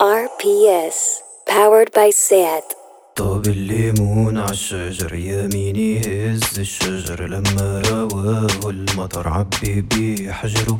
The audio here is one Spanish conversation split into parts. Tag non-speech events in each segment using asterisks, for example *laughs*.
RPS, powered by SAT. طاب الليمون عالشجر يميني هز الشجر لما رواه المطر عبي بيه حجره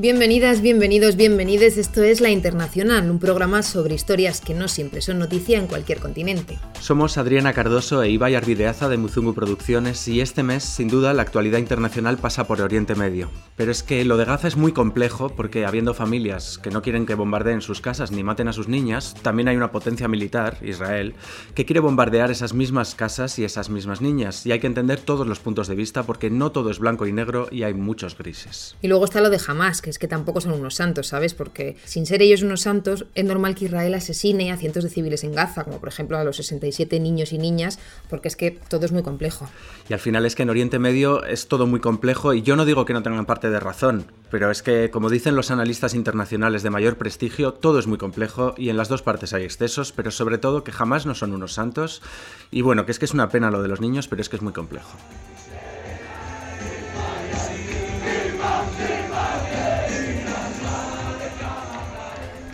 Bienvenidas, bienvenidos, bienvenides. Esto es La Internacional, un programa sobre historias que no siempre son noticia en cualquier continente. Somos Adriana Cardoso e Ibai Arvideaza de Muzungu Producciones y este mes, sin duda, la actualidad internacional pasa por Oriente Medio. Pero es que lo de Gaza es muy complejo porque habiendo familias que no quieren que bombardeen sus casas ni maten a sus niñas, también hay una potencia militar, Israel, que quiere bombardear esas mismas casas y esas mismas niñas. Y hay que entender todos los puntos de vista porque no todo es blanco y negro y hay muchos grises. Y luego está lo de Hamas, que es que tampoco son unos santos, ¿sabes? Porque sin ser ellos unos santos, es normal que Israel asesine a cientos de civiles en Gaza, como por ejemplo a los 67 niños y niñas, porque es que todo es muy complejo. Y al final es que en Oriente Medio es todo muy complejo y yo no digo que no tengan parte de razón, pero es que, como dicen los analistas internacionales de mayor prestigio, todo es muy complejo y en las dos partes hay excesos, pero sobre todo que jamás no son unos santos. Y bueno, que es que es una pena lo de los niños, pero es que es muy complejo.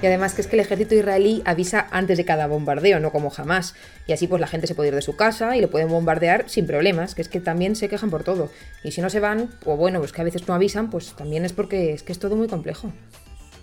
Y además que es que el ejército israelí avisa antes de cada bombardeo, no como jamás. Y así pues la gente se puede ir de su casa y le pueden bombardear sin problemas, que es que también se quejan por todo. Y si no se van, o bueno, pues que a veces no avisan, pues también es porque es que es todo muy complejo.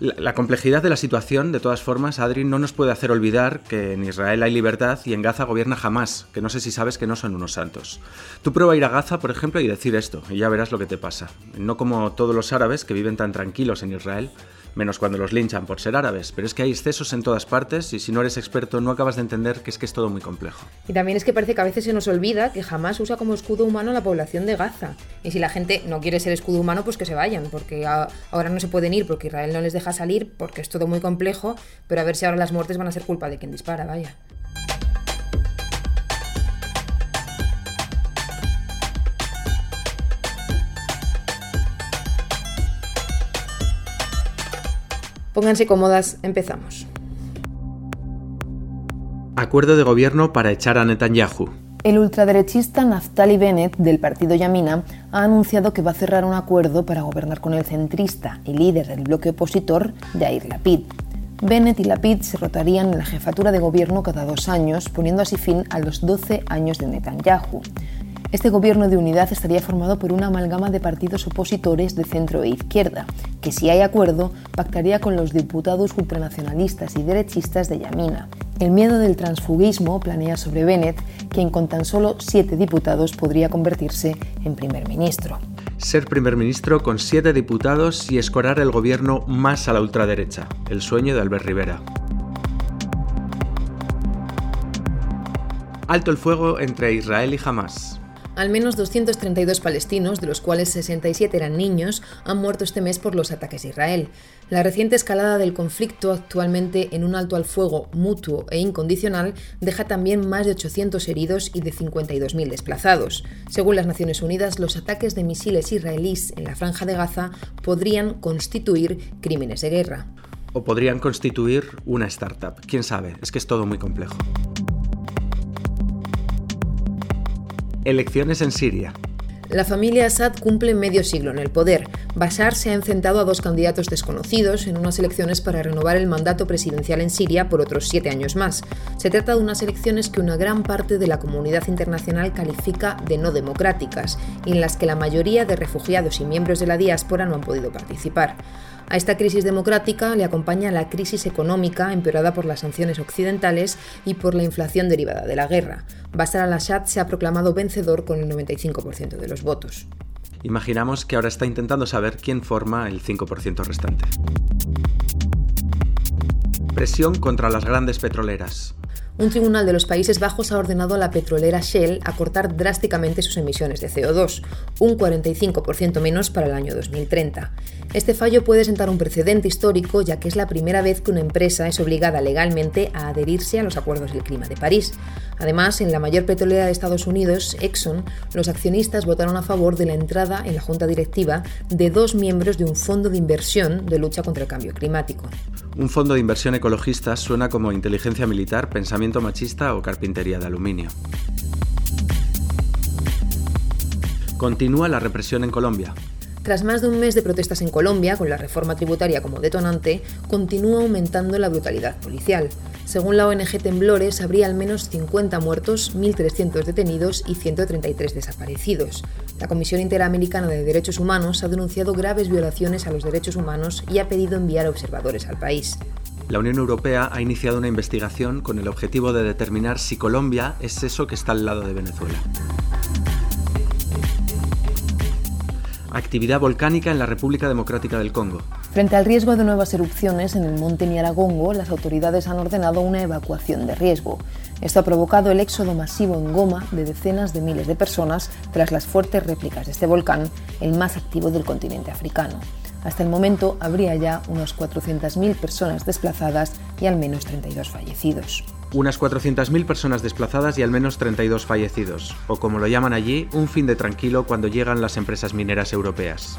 La, complejidad de la situación, de todas formas, Adri, no nos puede hacer olvidar que en Israel hay libertad y en Gaza gobierna Hamas, que no sé si sabes que no son unos santos. Tú prueba ir a Gaza, por ejemplo, y decir esto, y ya verás lo que te pasa. No como todos los árabes que viven tan tranquilos en Israel, menos cuando los linchan por ser árabes, pero es que hay excesos en todas partes y si no eres experto no acabas de entender que es que es todo muy complejo. Y también es que parece que a veces se nos olvida que jamás usa como escudo humano a la población de Gaza. Y si la gente no quiere ser escudo humano, pues que se vayan, porque ahora no se pueden ir porque Israel no les deja salir porque es todo muy complejo, pero a ver si ahora las muertes van a ser culpa de quien dispara, vaya. Pónganse cómodas, empezamos. Acuerdo de gobierno para echar a Netanyahu. El ultraderechista Naftali Bennett del partido Yamina ha anunciado que va a cerrar un acuerdo para gobernar con el centrista y líder del bloque opositor, Yair Lapid. Bennett y Lapid se rotarían en la jefatura de gobierno cada dos años, poniendo así fin a los 12 años de Netanyahu. Este gobierno de unidad estaría formado por una amalgama de partidos opositores de centro e izquierda, que si hay acuerdo pactaría con los diputados ultranacionalistas y derechistas de Yamina. El miedo del transfugismo planea sobre Bennett, quien con tan solo siete diputados podría convertirse en primer ministro. Ser primer ministro con siete diputados y escorar el gobierno más a la ultraderecha, el sueño de Albert Rivera. Alto el fuego entre Israel y Hamas. Al menos 232 palestinos, de los cuales 67 eran niños, han muerto este mes por los ataques de Israel. La reciente escalada del conflicto, actualmente en un alto al fuego mutuo e incondicional, deja también más de 800 heridos y de 52.000 desplazados. Según las Naciones Unidas, los ataques de misiles israelíes en la franja de Gaza podrían constituir crímenes de guerra. O podrían constituir una startup. Quién sabe, es que es todo muy complejo. Elecciones en Siria. La familia Assad cumple medio siglo en el poder. Bashar se ha enfrentado a dos candidatos desconocidos en unas elecciones para renovar el mandato presidencial en Siria por otros siete años más. Se trata de unas elecciones que una gran parte de la comunidad internacional califica de no democráticas y en las que la mayoría de refugiados y miembros de la diáspora no han podido participar. A esta crisis democrática le acompaña la crisis económica empeorada por las sanciones occidentales y por la inflación derivada de la guerra. Bashar al-Assad se ha proclamado vencedor con el 95% de los votos. Imaginamos que ahora está intentando saber quién forma el 5% restante. Presión contra las grandes petroleras. Un tribunal de los Países Bajos ha ordenado a la petrolera Shell acortar drásticamente sus emisiones de CO2, un 45% menos para el año 2030. Este fallo puede sentar un precedente histórico ya que es la primera vez que una empresa es obligada legalmente a adherirse a los acuerdos del clima de París. Además, en la mayor petrolera de Estados Unidos, Exxon, los accionistas votaron a favor de la entrada en la junta directiva de dos miembros de un fondo de inversión de lucha contra el cambio climático. Un fondo de inversión ecologista suena como inteligencia militar, pensamiento machista o carpintería de aluminio. Continúa la represión en Colombia. Tras más de un mes de protestas en Colombia, con la reforma tributaria como detonante, continúa aumentando la brutalidad policial. Según la ONG Temblores, habría al menos 50 muertos, 1.300 detenidos y 133 desaparecidos. La Comisión Interamericana de Derechos Humanos ha denunciado graves violaciones a los derechos humanos y ha pedido enviar observadores al país. La Unión Europea ha iniciado una investigación con el objetivo de determinar si Colombia es eso que está al lado de Venezuela. Actividad volcánica en la República Democrática del Congo. Frente al riesgo de nuevas erupciones en el monte Niaragongo, las autoridades han ordenado una evacuación de riesgo. Esto ha provocado el éxodo masivo en Goma de decenas de miles de personas tras las fuertes réplicas de este volcán, el más activo del continente africano. Hasta el momento habría ya unas 400.000 personas desplazadas y al menos 32 fallecidos unas 400.000 personas desplazadas y al menos 32 fallecidos, o como lo llaman allí, un fin de tranquilo cuando llegan las empresas mineras europeas.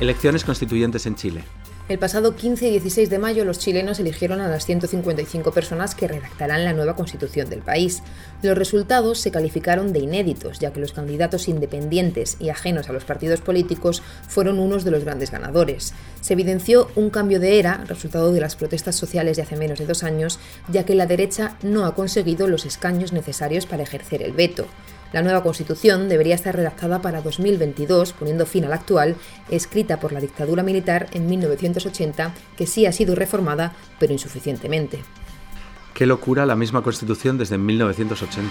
Elecciones constituyentes en Chile. El pasado 15 y 16 de mayo los chilenos eligieron a las 155 personas que redactarán la nueva constitución del país. Los resultados se calificaron de inéditos, ya que los candidatos independientes y ajenos a los partidos políticos fueron unos de los grandes ganadores. Se evidenció un cambio de era, resultado de las protestas sociales de hace menos de dos años, ya que la derecha no ha conseguido los escaños necesarios para ejercer el veto. La nueva Constitución debería estar redactada para 2022, poniendo fin a la actual, escrita por la dictadura militar en 1980, que sí ha sido reformada, pero insuficientemente. Qué locura la misma Constitución desde 1980.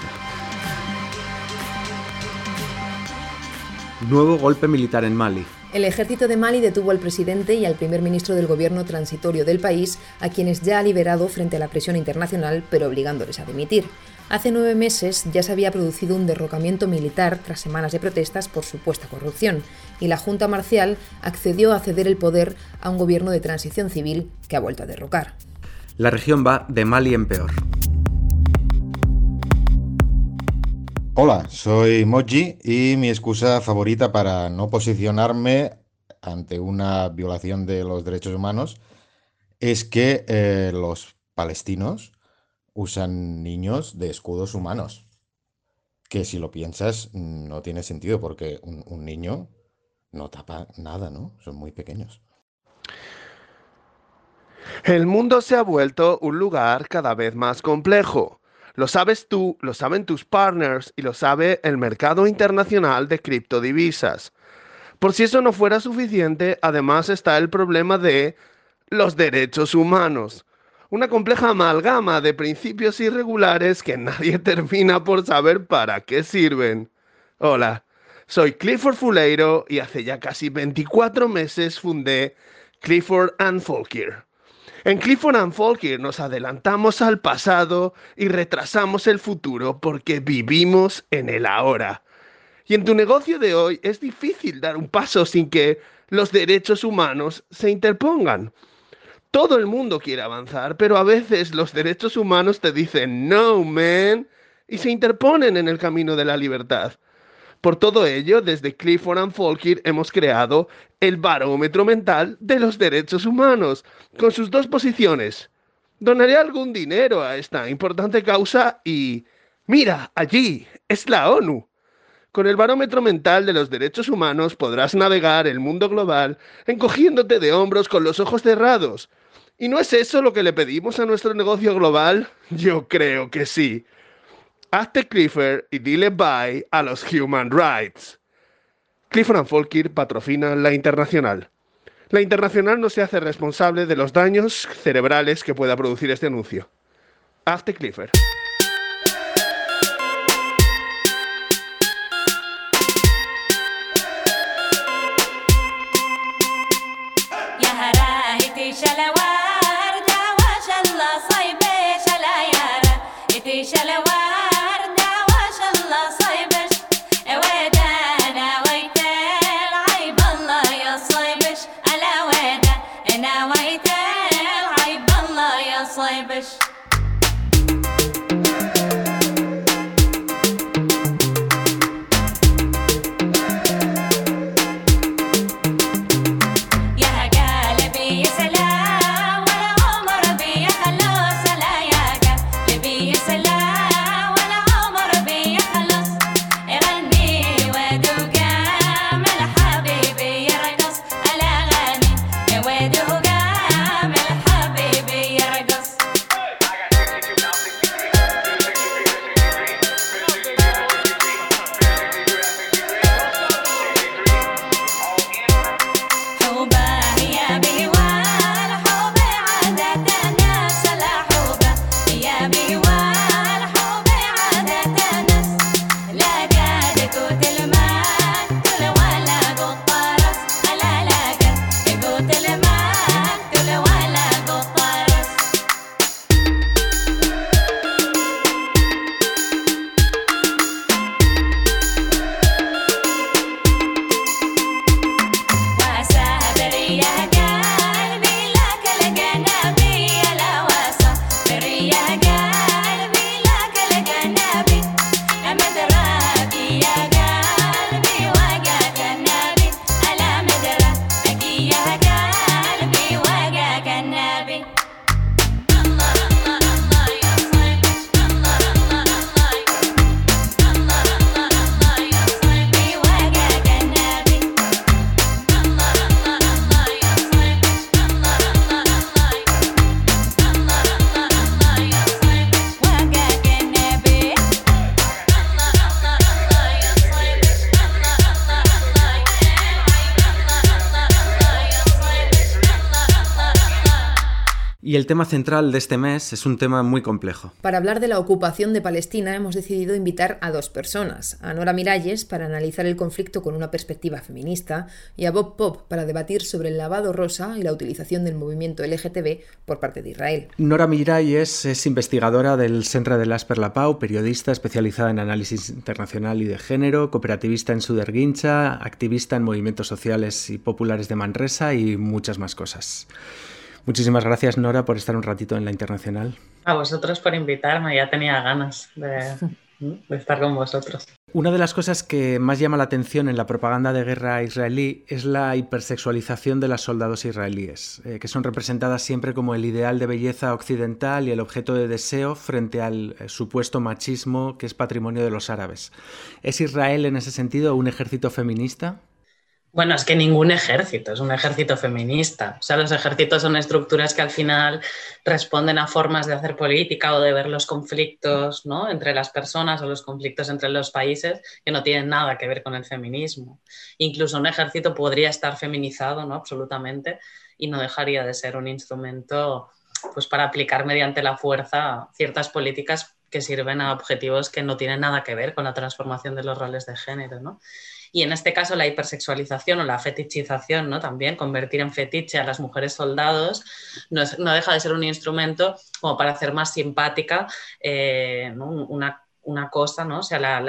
Nuevo golpe militar en Mali. El ejército de Mali detuvo al presidente y al primer ministro del gobierno transitorio del país, a quienes ya ha liberado frente a la presión internacional, pero obligándoles a dimitir. Hace nueve meses ya se había producido un derrocamiento militar tras semanas de protestas por supuesta corrupción, y la Junta Marcial accedió a ceder el poder a un gobierno de transición civil que ha vuelto a derrocar. La región va de mal y en peor. Hola, soy Moji y mi excusa favorita para no posicionarme ante una violación de los derechos humanos es que eh, los palestinos usan niños de escudos humanos. Que si lo piensas no tiene sentido porque un, niño no tapa nada, ¿no? Son muy pequeños. El mundo se ha vuelto un lugar cada vez más complejo. Lo sabes tú, lo saben tus partners y lo sabe el mercado internacional de criptodivisas. Por si eso no fuera suficiente, además está el problema de los derechos humanos una compleja amalgama de principios irregulares que nadie *laughs* termina por saber para qué sirven. Hola, soy Clifford Fuleiro y hace ya casi 24 meses fundé Clifford and Folkier. En Clifford and Folkier nos adelantamos al pasado y retrasamos el futuro porque vivimos en el ahora. Y en tu negocio de hoy es difícil dar un paso sin que los derechos humanos se interpongan. Todo el mundo quiere avanzar, pero a veces los derechos humanos te dicen no, man, y se interponen en el camino de la libertad. Por todo ello, desde Clifford and Folkir hemos creado el barómetro mental de los derechos humanos, con sus dos posiciones. Donaré algún dinero a esta importante causa y... Mira, allí es la ONU. Con el barómetro mental de los derechos humanos podrás navegar el mundo global encogiéndote de hombros con los ojos cerrados, ¿Y no es eso lo que le pedimos a nuestro negocio global? Yo creo que sí. Hazte Clifford y dile bye a los human rights. Clifford Folkir patrocina la internacional. La internacional no se hace responsable de los daños cerebrales que pueda producir este anuncio. Hazte Clifford. slavish. El tema central de este mes es un tema muy complejo. Para hablar de la ocupación de Palestina hemos decidido invitar a dos personas, a Nora Miralles para analizar el conflicto con una perspectiva feminista y a Bob Pop para debatir sobre el lavado rosa y la utilización del movimiento LGTB por parte de Israel. Nora Miralles es investigadora del Centro de Las Pau, periodista especializada en análisis internacional y de género, cooperativista en Suderguincha, activista en movimientos sociales y populares de Manresa y muchas más cosas. Muchísimas gracias, Nora, por estar un ratito en la Internacional. A vosotros por invitarme, ya tenía ganas de, estar con vosotros. Una de las cosas que más llama la atención en la propaganda de guerra israelí es la hipersexualización de las soldados israelíes, eh, que son representadas siempre como el ideal de belleza occidental y el objeto de deseo frente al eh, supuesto machismo que es patrimonio de los árabes. ¿Es Israel en ese sentido un ejército feminista? Bueno, es que ningún ejército es un ejército feminista. O sea, los ejércitos son estructuras que al final responden a formas de hacer política o de ver los conflictos ¿no? entre las personas o los conflictos entre los países que no tienen nada que ver con el feminismo. Incluso un ejército podría estar feminizado, ¿no? Absolutamente, y no dejaría de ser un instrumento pues, para aplicar mediante la fuerza ciertas políticas que sirven a objetivos que no tienen nada que ver con la transformación de los roles de género. ¿no? Y en este caso la hipersexualización o la fetichización, ¿no? También convertir en fetiche a las mujeres soldados no, deja de ser un instrumento como para hacer más simpática eh, una, cosa, ¿no? O sea, la,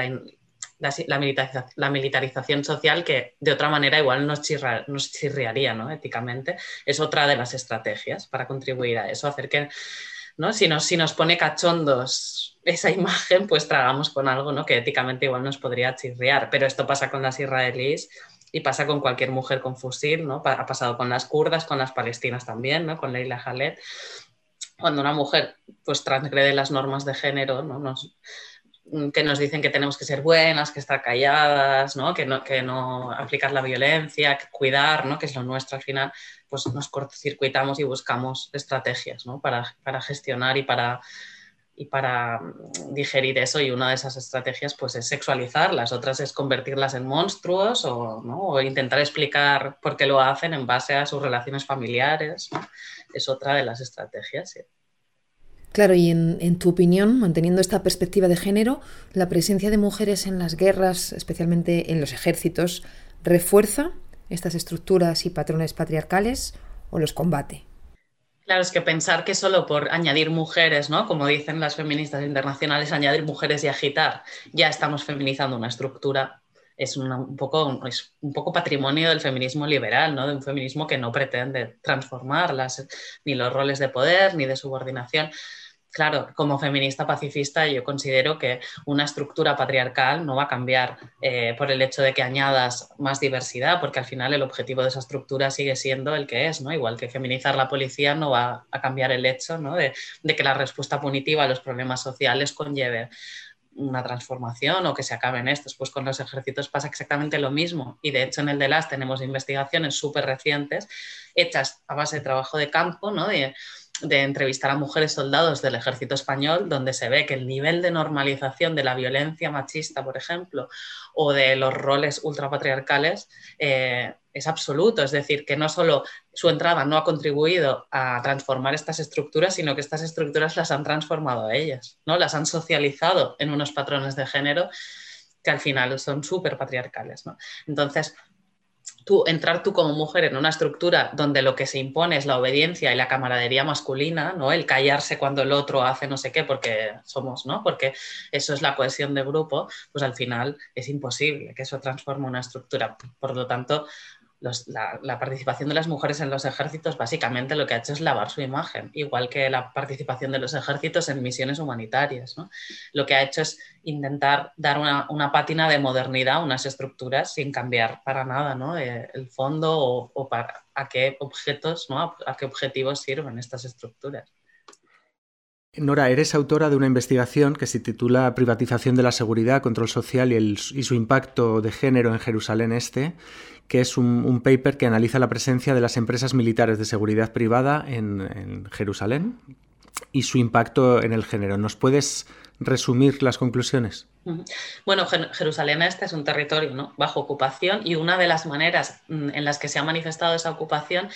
la, militarización social que de otra manera igual nos, nos chirriaría ¿no? éticamente, es otra de las estrategias para contribuir a eso, hacer que ¿no? si, si nos pone cachondos esa *laughs* imagen, pues tragamos con algo ¿no? que éticamente igual nos podría chirriar. Pero esto pasa con las israelíes y pasa con cualquier mujer con fusil, ¿no? Ha pasado con las kurdas, con las palestinas también, ¿no? Con Leila Khaled. Cuando una mujer pues transgrede las normas de género, ¿no? Que nos dicen que tenemos que ser buenas, que estar calladas, ¿no? Que, no, que no aplicar la violencia, que cuidar, ¿no? que es lo nuestro al final, pues nos cortocircuitamos y buscamos estrategias ¿no? para, para gestionar y para y para mm, digerir eso y una de esas estrategias pues es sexualizar, las otras es convertirlas en monstruos o, intentar explicar por qué lo hacen en base a sus relaciones familiares. Es otra de las estrategias. Claro, y en, en, tu opinión, manteniendo esta perspectiva de género, ¿la presencia de mujeres en las guerras, especialmente en los ejércitos, refuerza estas estructuras y patrones patriarcales o los combate? Claro, es que pensar que solo por añadir mujeres, ¿no? Como dicen las feministas internacionales, añadir mujeres y agitar, ya estamos feminizando una estructura, es un, poco, es un poco patrimonio del feminismo liberal, ¿no? De un feminismo que no pretende transformar ni los roles de poder ni de subordinación, claro, como feminista pacifista yo considero que una estructura patriarcal no va a cambiar eh, por el hecho de que añadas más diversidad, porque al final el objetivo de esa estructura sigue siendo el que es, ¿no? Igual que feminizar la policía no va a cambiar el hecho de, que la respuesta punitiva a los problemas sociales conlleve una transformación o que se acaben estos. Pues con los ejércitos pasa exactamente lo mismo. Y de hecho en el de las tenemos investigaciones súper recientes hechas a base de trabajo de campo, ¿no? De, de entrevistar a mujeres soldados del ejército español, donde se ve que el nivel de normalización de la violencia machista, por ejemplo, o de los roles ultrapatriarcales eh, es absoluto. Es decir, que no solo su entrada no ha contribuido a transformar estas estructuras, sino que estas estructuras las han transformado a ellas, ¿no? las han socializado en unos patrones de género que al final son súper patriarcales. ¿no? Entonces, tú, entrar tú como mujer en una estructura donde lo que se impone es la obediencia y la camaradería masculina, ¿no? El callarse cuando el otro hace no sé qué porque somos, ¿no? Porque eso es la cohesión de grupo, pues al final es imposible que eso transforme una estructura. Por lo tanto, la, participación de las mujeres en los ejércitos básicamente lo que ha hecho es lavar su imagen, igual que la participación de los ejércitos en misiones humanitarias. Lo que ha hecho es intentar dar una, pátina de modernidad a unas estructuras sin cambiar para nada ¿no? Eh, el fondo o, para, a qué objetos, ¿no? a qué objetivos sirven estas estructuras. Nora, eres autora de una investigación que se titula Privatización de la seguridad, control social y, su impacto de género en Jerusalén Este, que es un, paper que analiza la presencia de las empresas militares de seguridad privada en, Jerusalén y su impacto en el género. ¿Nos puedes resumir las conclusiones? Bueno, Jerusalén Este es un territorio bajo ocupación y una de las maneras mm, en las que se ha manifestado esa ocupación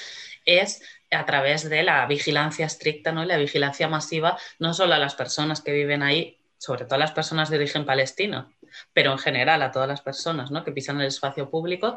es a través de la vigilancia estricta ¿no? la vigilancia masiva, no solo a las personas que viven ahí, sobre todo a las personas de origen palestino, pero en general a todas las personas ¿no? que pisan el espacio público.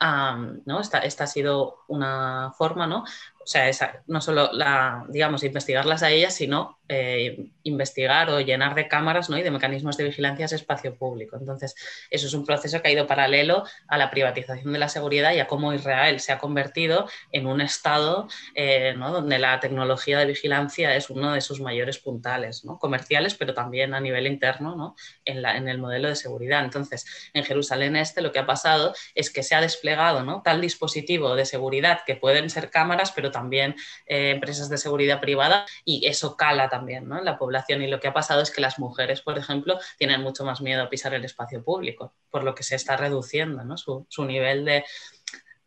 ¿no? Esta, esta, ha sido una forma ¿no? O sea, no solo la, digamos, investigarlas a ellas, sino eh, investigar o llenar de cámaras ¿no? y de mecanismos de vigilancia ese espacio público. Entonces, eso es un proceso que ha ido paralelo a la privatización de la seguridad y a cómo Israel se ha convertido en un estado eh, ¿no? donde la tecnología de vigilancia es uno de sus mayores puntales, ¿no? comerciales, pero también a nivel interno ¿no? en, la, en el modelo de seguridad. Entonces, en Jerusalén Este lo que ha pasado es que se ha desplegado tal dispositivo de seguridad que pueden ser cámaras, pero también eh, empresas de seguridad privada y eso cala también ¿no? en la población. Y lo que ha pasado es que las mujeres, por ejemplo, tienen mucho más miedo a pisar el espacio público, por lo que se está reduciendo ¿no? su, su nivel de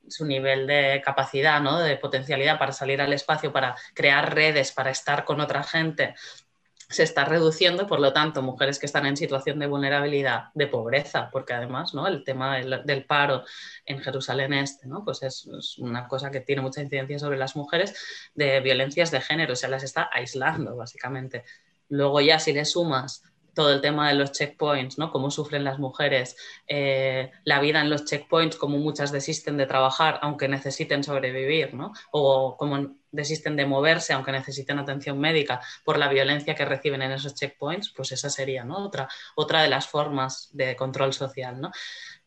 su nivel de capacidad, ¿no? de potencialidad para salir al espacio, para crear redes, para estar con otra gente, se está reduciendo, por lo tanto, mujeres que están en situación de vulnerabilidad, de pobreza, porque además ¿no? el tema del, paro en Jerusalén Este ¿no? pues es, es, una cosa que tiene mucha incidencia sobre las mujeres, de violencias de género, se las está aislando básicamente. Luego ya si le sumas todo el tema de los checkpoints, ¿no? Cómo sufren las mujeres, eh, la vida en los checkpoints, cómo muchas desisten de trabajar aunque necesiten sobrevivir, ¿no? O cómo desisten de moverse aunque necesiten atención médica por la violencia que reciben en esos checkpoints, pues esa sería, ¿no? Otra, otra de las formas de control social, ¿no?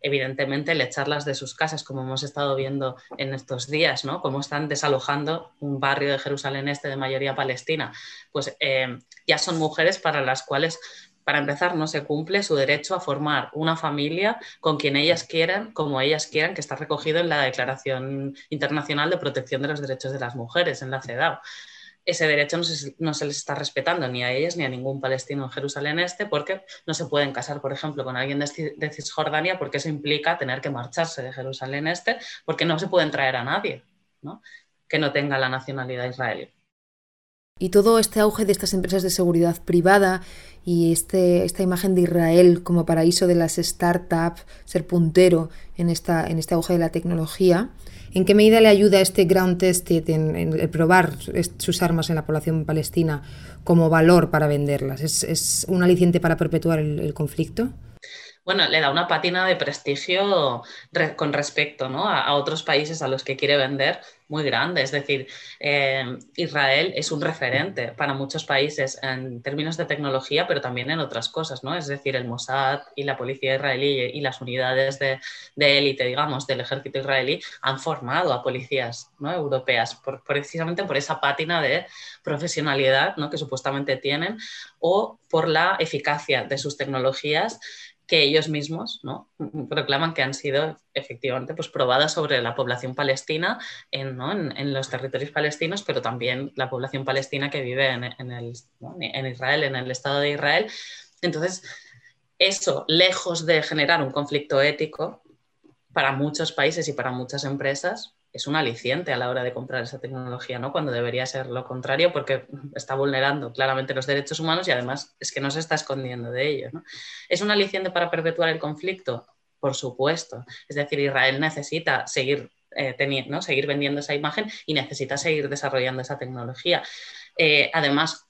evidentemente el echarlas de sus casas, como hemos estado viendo en estos días, ¿no? Cómo están desalojando un barrio de Jerusalén Este de mayoría palestina. Pues eh, ya son mujeres para las cuales para empezar, no se cumple su derecho a formar una familia con quien ellas quieran, como ellas quieran, que está recogido en la Declaración Internacional de Protección de los Derechos de las Mujeres, en la CEDAW. Ese derecho no se, no se les está respetando ni a ellas ni a ningún palestino en Jerusalén Este, porque no se pueden casar, por ejemplo, con alguien de, Cisjordania, porque eso implica tener que marcharse de Jerusalén Este, porque no se pueden traer a nadie ¿no? que no tenga la nacionalidad israelí. Y todo este auge de estas empresas de seguridad privada y este, esta imagen de Israel como paraíso de las startups, ser puntero en, esta, en este auge de la tecnología, ¿en qué medida le ayuda este ground tested en, probar sus armas en la población palestina como valor para venderlas? ¿Es, es un aliciente para perpetuar el conflicto? Bueno, le da una pátina de prestigio re con respecto ¿no? a, a, otros países a los que quiere vender muy grande. Es decir, eh, Israel es un referente para muchos países en términos de tecnología, pero también en otras cosas, ¿no? Es decir, el Mossad y la policía israelí y las unidades de, de élite, digamos, del ejército israelí han formado a policías ¿no? europeas por, precisamente por esa pátina de profesionalidad ¿no? que supuestamente tienen o por la eficacia de sus tecnologías que ellos mismos proclaman que han sido efectivamente pues, probadas sobre la población palestina en, los territorios palestinos, pero también la población palestina que vive en Israel, en el Estado de Israel. Entonces, eso, lejos de generar un conflicto ético para muchos países y para muchas empresas, es un aliciente a la hora de comprar esa tecnología, ¿no? Cuando debería ser lo contrario, porque está vulnerando claramente los derechos humanos y además es que no se está escondiendo de ellos. ¿no? ¿Es un aliciente para perpetuar el conflicto? Por supuesto. Es decir, Israel necesita seguir, eh, teniendo, ¿no? seguir vendiendo esa imagen y necesita seguir desarrollando esa tecnología. Eh, además,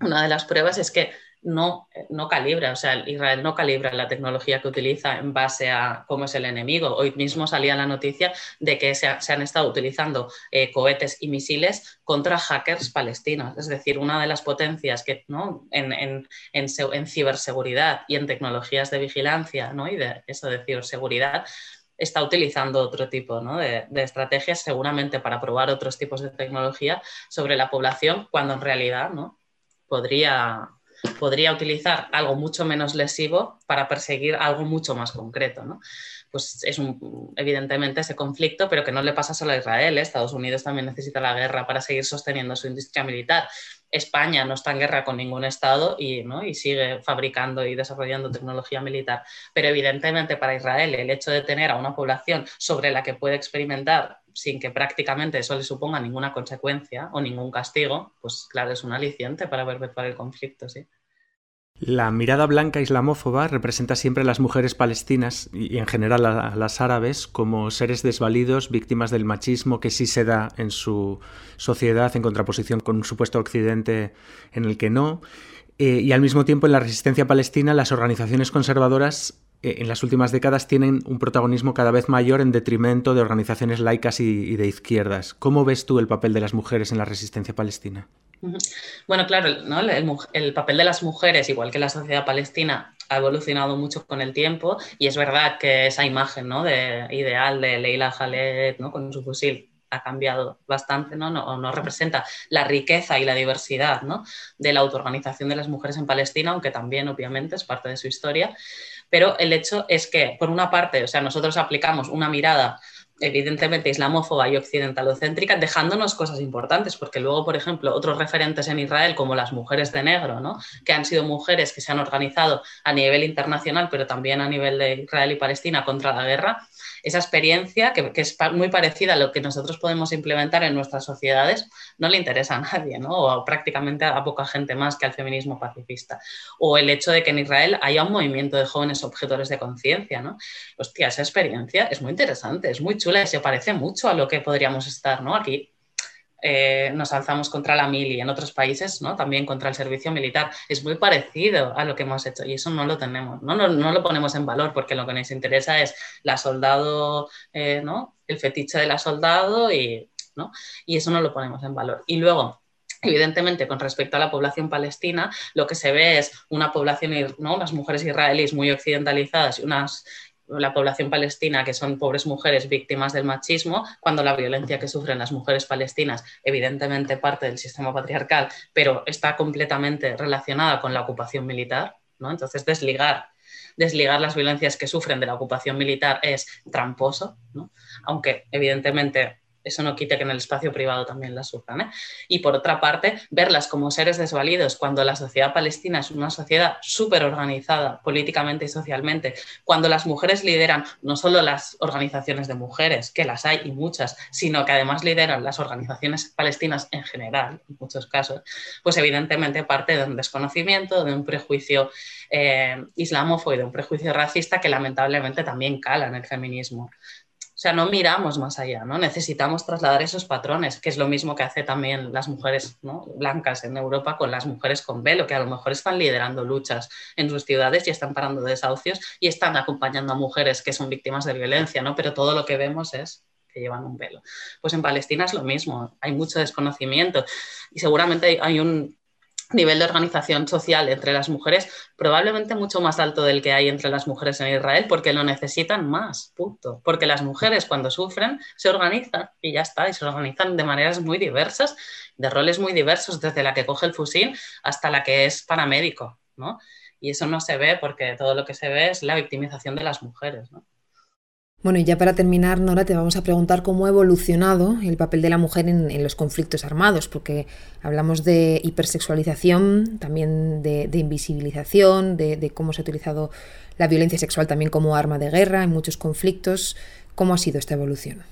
una de las pruebas es que no, no calibra, o sea, Israel no calibra la tecnología que utiliza en base a cómo es el enemigo. Hoy mismo salía la noticia de que se, ha, se han estado utilizando eh, cohetes y misiles contra hackers palestinos, es decir, una de las potencias que ¿no? en, en, en, en ciberseguridad y en tecnologías de vigilancia ¿no? y de eso de ciberseguridad está utilizando otro tipo ¿no? de, de, estrategias, seguramente para probar otros tipos de tecnología sobre la población, cuando en realidad ¿no? podría podría utilizar algo mucho menos lesivo para perseguir algo mucho más concreto. ¿no? Pues es evidentemente ese conflicto, pero que no le pasa solo a Israel. ¿eh? Estados Unidos también necesita la guerra para seguir sosteniendo su industria militar. España no está en guerra con ningún Estado y, ¿no? y sigue fabricando y desarrollando tecnología militar. Pero evidentemente para Israel el hecho de tener a una población sobre la que puede experimentar sin que prácticamente eso le suponga ninguna consecuencia o ningún castigo, pues claro, es un aliciente para perpetuar el conflicto, sí. La mirada blanca islamófoba representa siempre a las mujeres palestinas y en general a las árabes como seres desvalidos, víctimas del machismo que sí se da en su sociedad en contraposición con un supuesto occidente en el que no. Eh, y al mismo tiempo en la resistencia palestina las organizaciones conservadoras en las últimas décadas tienen un protagonismo cada vez mayor en detrimento de organizaciones laicas y de izquierdas. ¿Cómo ves tú el papel de las mujeres en la resistencia palestina? Bueno, claro, el, papel de las mujeres, igual que la sociedad palestina, ha evolucionado mucho con el tiempo y es verdad que esa imagen ¿no? de, ideal de Leila Khaled ¿no? con su fusil ha cambiado bastante, ¿no? No, no representa la riqueza y la diversidad ¿no? de la autoorganización de las mujeres en Palestina, aunque también obviamente es parte de su historia. Pero el hecho es que, por una parte, o sea, nosotros aplicamos una mirada evidentemente islamófoba y occidentalocéntrica, dejándonos cosas importantes, porque luego, por ejemplo, otros referentes en Israel, como las mujeres de negro, ¿no? que han sido mujeres que se han organizado a nivel internacional, pero también a nivel de Israel y Palestina contra la guerra, esa experiencia, que, es muy parecida a lo que nosotros podemos implementar en nuestras sociedades, no le interesa a nadie, ¿no? o prácticamente a poca gente más que al feminismo pacifista. O el hecho de que en Israel haya un movimiento de jóvenes objetores de conciencia. ¿no? Hostia, esa experiencia es muy interesante, es muy chula y se parece mucho a lo que podríamos estar ¿no? aquí eh, nos alzamos contra la mili, en otros países ¿no? también contra el servicio militar. Es muy parecido a lo que hemos hecho y eso no lo tenemos, no, no, lo ponemos en valor porque lo que nos interesa es la soldado, eh, ¿no? el fetiche de la soldado y, ¿no? y eso no lo ponemos en valor. Y luego, Evidentemente, con respecto a la población palestina, lo que se ve es una población, ¿no? unas mujeres israelíes muy occidentalizadas y unas la población palestina, que son pobres mujeres víctimas del machismo, cuando la violencia que sufren las mujeres palestinas, evidentemente parte del sistema patriarcal, pero está completamente relacionada con la ocupación militar, ¿no? Entonces, desligar, desligar las violencias que sufren de la ocupación militar es tramposo, ¿no? aunque evidentemente eso no quite que en el espacio privado también las sufran. ¿eh? Y por otra parte, verlas como seres desvalidos cuando la sociedad palestina es una sociedad súper organizada políticamente y socialmente, cuando las mujeres lideran no solo las organizaciones de mujeres, que las hay y muchas, sino que además lideran las organizaciones palestinas en general, en muchos casos, pues evidentemente parte de un desconocimiento, de un prejuicio eh, islamófobo y de un prejuicio racista que lamentablemente también cala en el feminismo. O sea, no miramos más allá, ¿no? Necesitamos trasladar esos patrones, que es lo mismo que hace también las mujeres blancas en Europa con las mujeres con velo, que a lo mejor están liderando luchas en sus ciudades y están parando desahucios y están acompañando a mujeres que son víctimas de violencia, ¿no? Pero todo lo que vemos es que llevan un velo. Pues en Palestina es lo mismo, hay mucho desconocimiento y seguramente hay un nivel de organización social entre las mujeres probablemente mucho más alto del que hay entre las mujeres en Israel porque lo necesitan más, punto. Porque las mujeres cuando sufren se organizan y ya está, y se organizan de maneras muy diversas, de roles muy diversos, desde la que coge el fusil hasta la que es paramédico, ¿no? Y eso no se ve porque todo lo que se ve es la victimización de las mujeres, ¿no? Bueno, y ya para terminar, Nora, te vamos a preguntar cómo ha evolucionado el papel de la mujer en, los conflictos armados, porque hablamos de hipersexualización, también de, invisibilización, de, cómo se ha utilizado la violencia sexual también como arma de guerra en muchos conflictos. ¿Cómo ha sido esta evolución?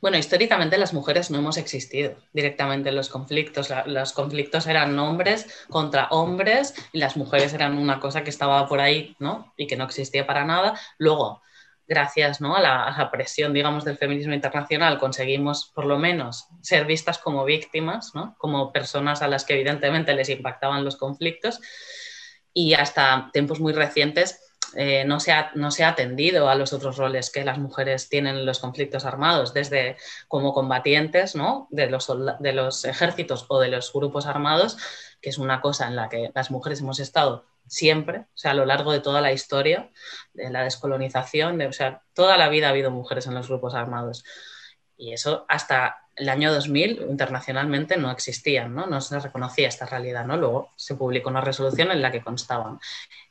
Bueno, históricamente las mujeres no hemos existido directamente en los conflictos. los conflictos eran hombres contra hombres y las mujeres eran una cosa que estaba por ahí, ¿no? Y que no existía para nada. Luego, gracias ¿no? a, la, presión, digamos, del feminismo internacional, conseguimos por lo menos ser vistas como víctimas, ¿no? como personas a las que evidentemente les impactaban los conflictos. Y hasta tiempos muy recientes eh, no, se ha, no se ha atendido a los otros roles que las mujeres tienen en los conflictos armados, desde como combatientes ¿no? de, los, de los ejércitos o de los grupos armados, que es una cosa en la que las mujeres hemos estado siempre, o sea, a lo largo de toda la historia de la descolonización, de, o sea, toda la vida ha habido mujeres en los grupos armados. Y eso hasta el año 2000 internacionalmente no existían, ¿no? no se reconocía esta realidad. ¿no? Luego se publicó una resolución en la que constaban.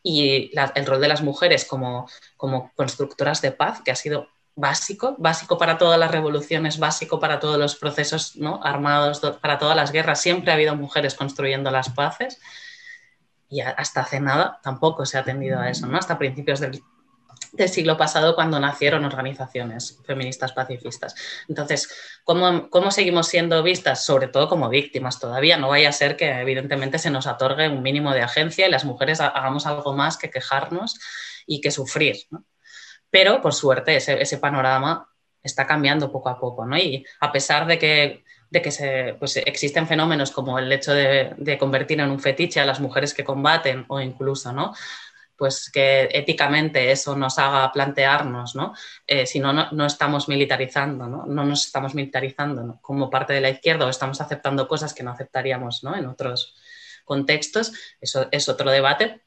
Y el rol de las mujeres como, como constructoras de paz, que ha sido básico, básico para todas las revoluciones, básico para todos los procesos ¿no? armados, para todas las guerras. Siempre ha habido mujeres construyendo las paces y hasta hace nada tampoco se ha atendido a eso, ¿no? Hasta principios del, del siglo pasado cuando nacieron organizaciones feministas pacifistas. Entonces, ¿cómo, ¿cómo, seguimos siendo vistas? Sobre todo como víctimas todavía. No vaya a ser que evidentemente se nos otorgue un mínimo de agencia y las mujeres hagamos algo más que quejarnos y que sufrir. Pero, por suerte, ese, ese, panorama está cambiando poco a poco. ¿no? Y a pesar de que, de que se, pues, existen fenómenos como el hecho de, convertir en un fetiche a las mujeres que combaten o incluso ¿no? pues que éticamente eso nos haga plantearnos, ¿no? Eh, si no, no, estamos militarizando, ¿no? no nos estamos militarizando como parte de la izquierda o estamos aceptando cosas que no aceptaríamos ¿no? en otros contextos, eso es otro debate,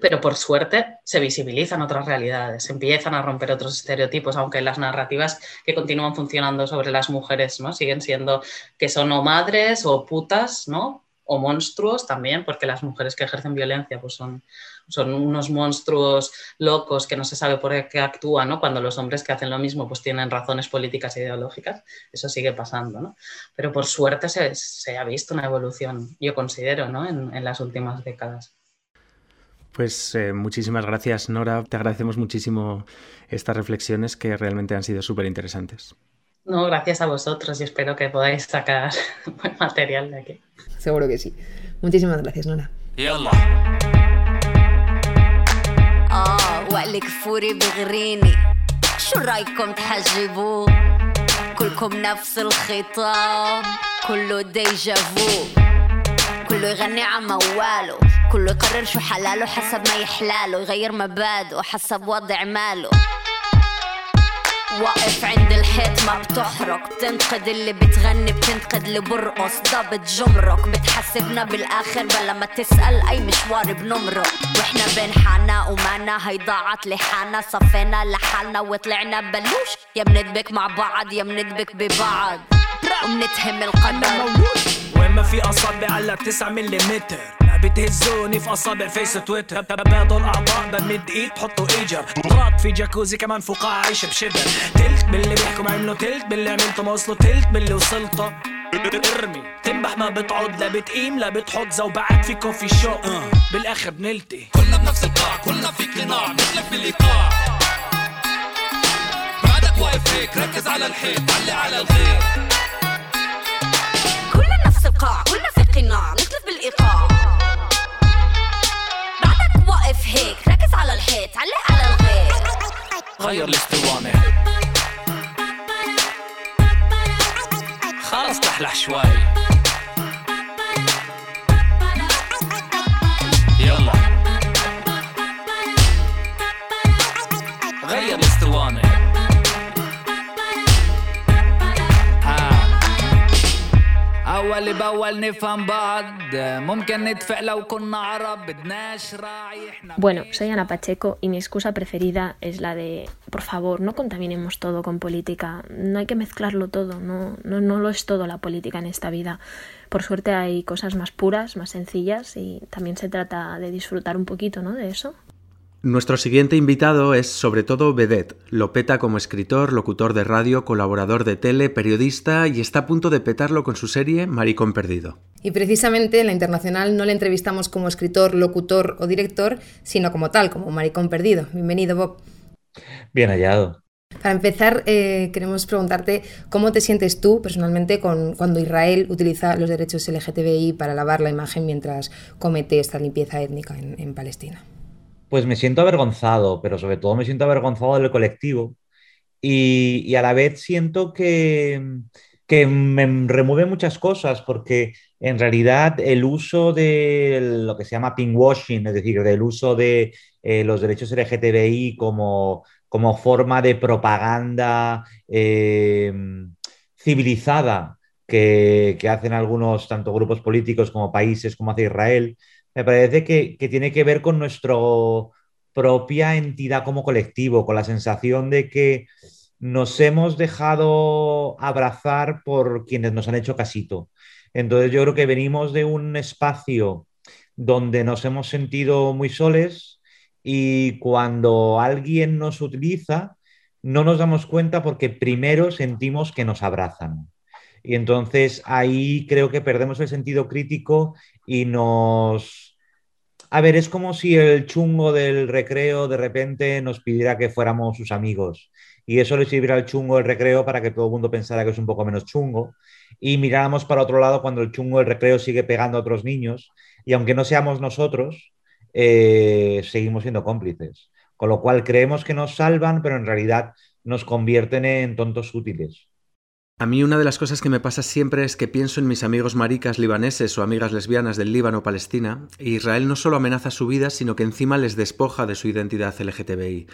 pero por suerte se visibilizan otras realidades, empiezan a romper otros estereotipos, aunque las narrativas que continúan funcionando sobre las mujeres ¿no? siguen siendo que son o madres o putas, ¿no? o monstruos también, porque las mujeres que ejercen violencia pues son, son unos monstruos locos que no se sabe por qué actúan, ¿no? Cuando los hombres que hacen lo mismo pues tienen razones políticas e ideológicas, eso sigue pasando, ¿no? Pero por suerte se, se ha visto una evolución, yo considero, ¿no? En, en las últimas décadas. Pues eh, muchísimas gracias, Nora. Te agradecemos muchísimo estas reflexiones que realmente han sido súper interesantes. No, gracias a vosotros y espero que podáis sacar *laughs* buen material de aquí. Seguro que sí. Muchísimas gracias, Nora. اه وقلك فوري بغريني شو رايكم تحجبوه كلكم نفس الخطاب كله ديجا فو كله يغني على مواله كله يقرر شو حلاله حسب ما يحلاله يغير مبادئه حسب وضع ماله. واقف عند الحيط ما بتحرك بتنقد اللي بتغني بتنقد اللي برقص ضابط جمرك بتحسبنا بالآخر بلا ما تسأل أي مشوار بنمرق. وإحنا بين حالنا ومعنا هي ضاعت لحالنا صفينا لحالنا وطلعنا بلوش. يا بندبك مع بعض يا بندبك ببعض. وبنتهم القدر. وين ما في أصابع على 9 ملم بتهزوني في أصابع فيس تويتر تبادل اعضاء بمد إيد بحطوا إيجر. غلط في جاكوزي كمان فوق عايش بشبر تلت باللي بيحكوا عملوا تلت باللي عملته ما وصلوا تلت باللي وصلته. ارمي. تنبح ما بتعود لا بتقيم لا بتحط. زوبعات في كوفي شو أه. بالآخر بنلتي كلنا بنفس القاع كلنا في قناع. مثلك بالإيقاع. بعدك واقف هيك ركز على الحيط علي على الغير كلنا نفس القاع كلنا في قناع. نختلف بالإيقاع. الحيط علق على الغير غير الاسطوانة. خلص تحلح شوي. Bueno, soy Ana Pacheco y mi excusa preferida es la de por favor, no contaminemos todo con política, no hay que mezclarlo todo, no, no, no lo es todo la política en esta vida. Por suerte hay cosas más puras, más sencillas y también se trata de disfrutar un poquito ¿no? de eso. Nuestro siguiente invitado es sobre todo vedette. Lo peta como escritor, locutor de radio, colaborador de tele, periodista y está a punto de petarlo con su serie Maricón Perdido. Y precisamente en la internacional no le entrevistamos como escritor, locutor o director, sino como tal, como Maricón Perdido. Bienvenido, Bob. Bien hallado. Para empezar, eh, queremos preguntarte cómo te sientes tú personalmente con, cuando Israel utiliza los derechos LGTBI para lavar la imagen mientras comete esta limpieza étnica en, en Palestina. Pues me siento avergonzado, pero sobre todo me siento avergonzado del colectivo. Y, a la vez siento que, que, me remueve muchas cosas porque en realidad el uso de lo que se llama pinkwashing, es decir, del uso de eh, los derechos LGTBI como, como forma de propaganda eh, civilizada que, que hacen algunos, tanto grupos políticos como países como hace Israel, me parece que, tiene que ver con nuestra propia entidad como colectivo, con la sensación de que nos hemos dejado abrazar por quienes nos han hecho casito. Entonces yo creo que venimos de un espacio donde nos hemos sentido muy soles y cuando alguien nos utiliza, no nos damos cuenta porque primero sentimos que nos abrazan. Y entonces ahí creo que perdemos el sentido crítico y nos a ver, es como si el chungo del recreo de repente nos pidiera que fuéramos sus amigos y eso le sirviera al chungo del recreo para que todo el mundo pensara que es un poco menos chungo y miráramos para otro lado cuando el chungo del recreo sigue pegando a otros niños y aunque no seamos nosotros, eh, seguimos siendo cómplices. Con lo cual creemos que nos salvan, pero en realidad nos convierten en tontos útiles. A mí una de las cosas que me pasa siempre es que pienso en mis amigos maricas libaneses o amigas lesbianas del Líbano o Palestina, e Israel no solo amenaza su vida, sino que encima les despoja de su identidad LGTBI,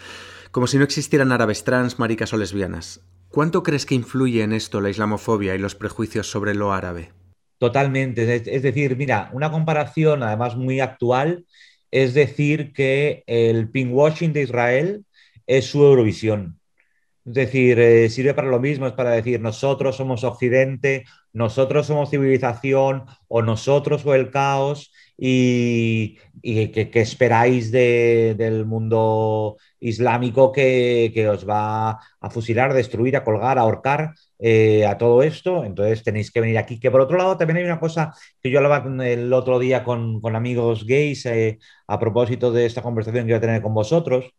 como si no existieran árabes trans, maricas o lesbianas. ¿Cuánto crees que influye en esto la islamofobia y los prejuicios sobre lo árabe? Totalmente. Es decir, mira, una comparación además muy actual es decir que el pinkwashing de Israel es su Eurovisión. Es decir, eh, sirve para lo mismo, es para decir nosotros somos Occidente, nosotros somos civilización o nosotros o el caos y, que, esperáis del mundo islámico que, os va a fusilar, destruir, a colgar, a ahorcar eh, a todo esto. Entonces tenéis que venir aquí. Que por otro lado también hay una cosa que yo hablaba el otro día con, amigos gays eh, a propósito de esta conversación que voy a tener con vosotros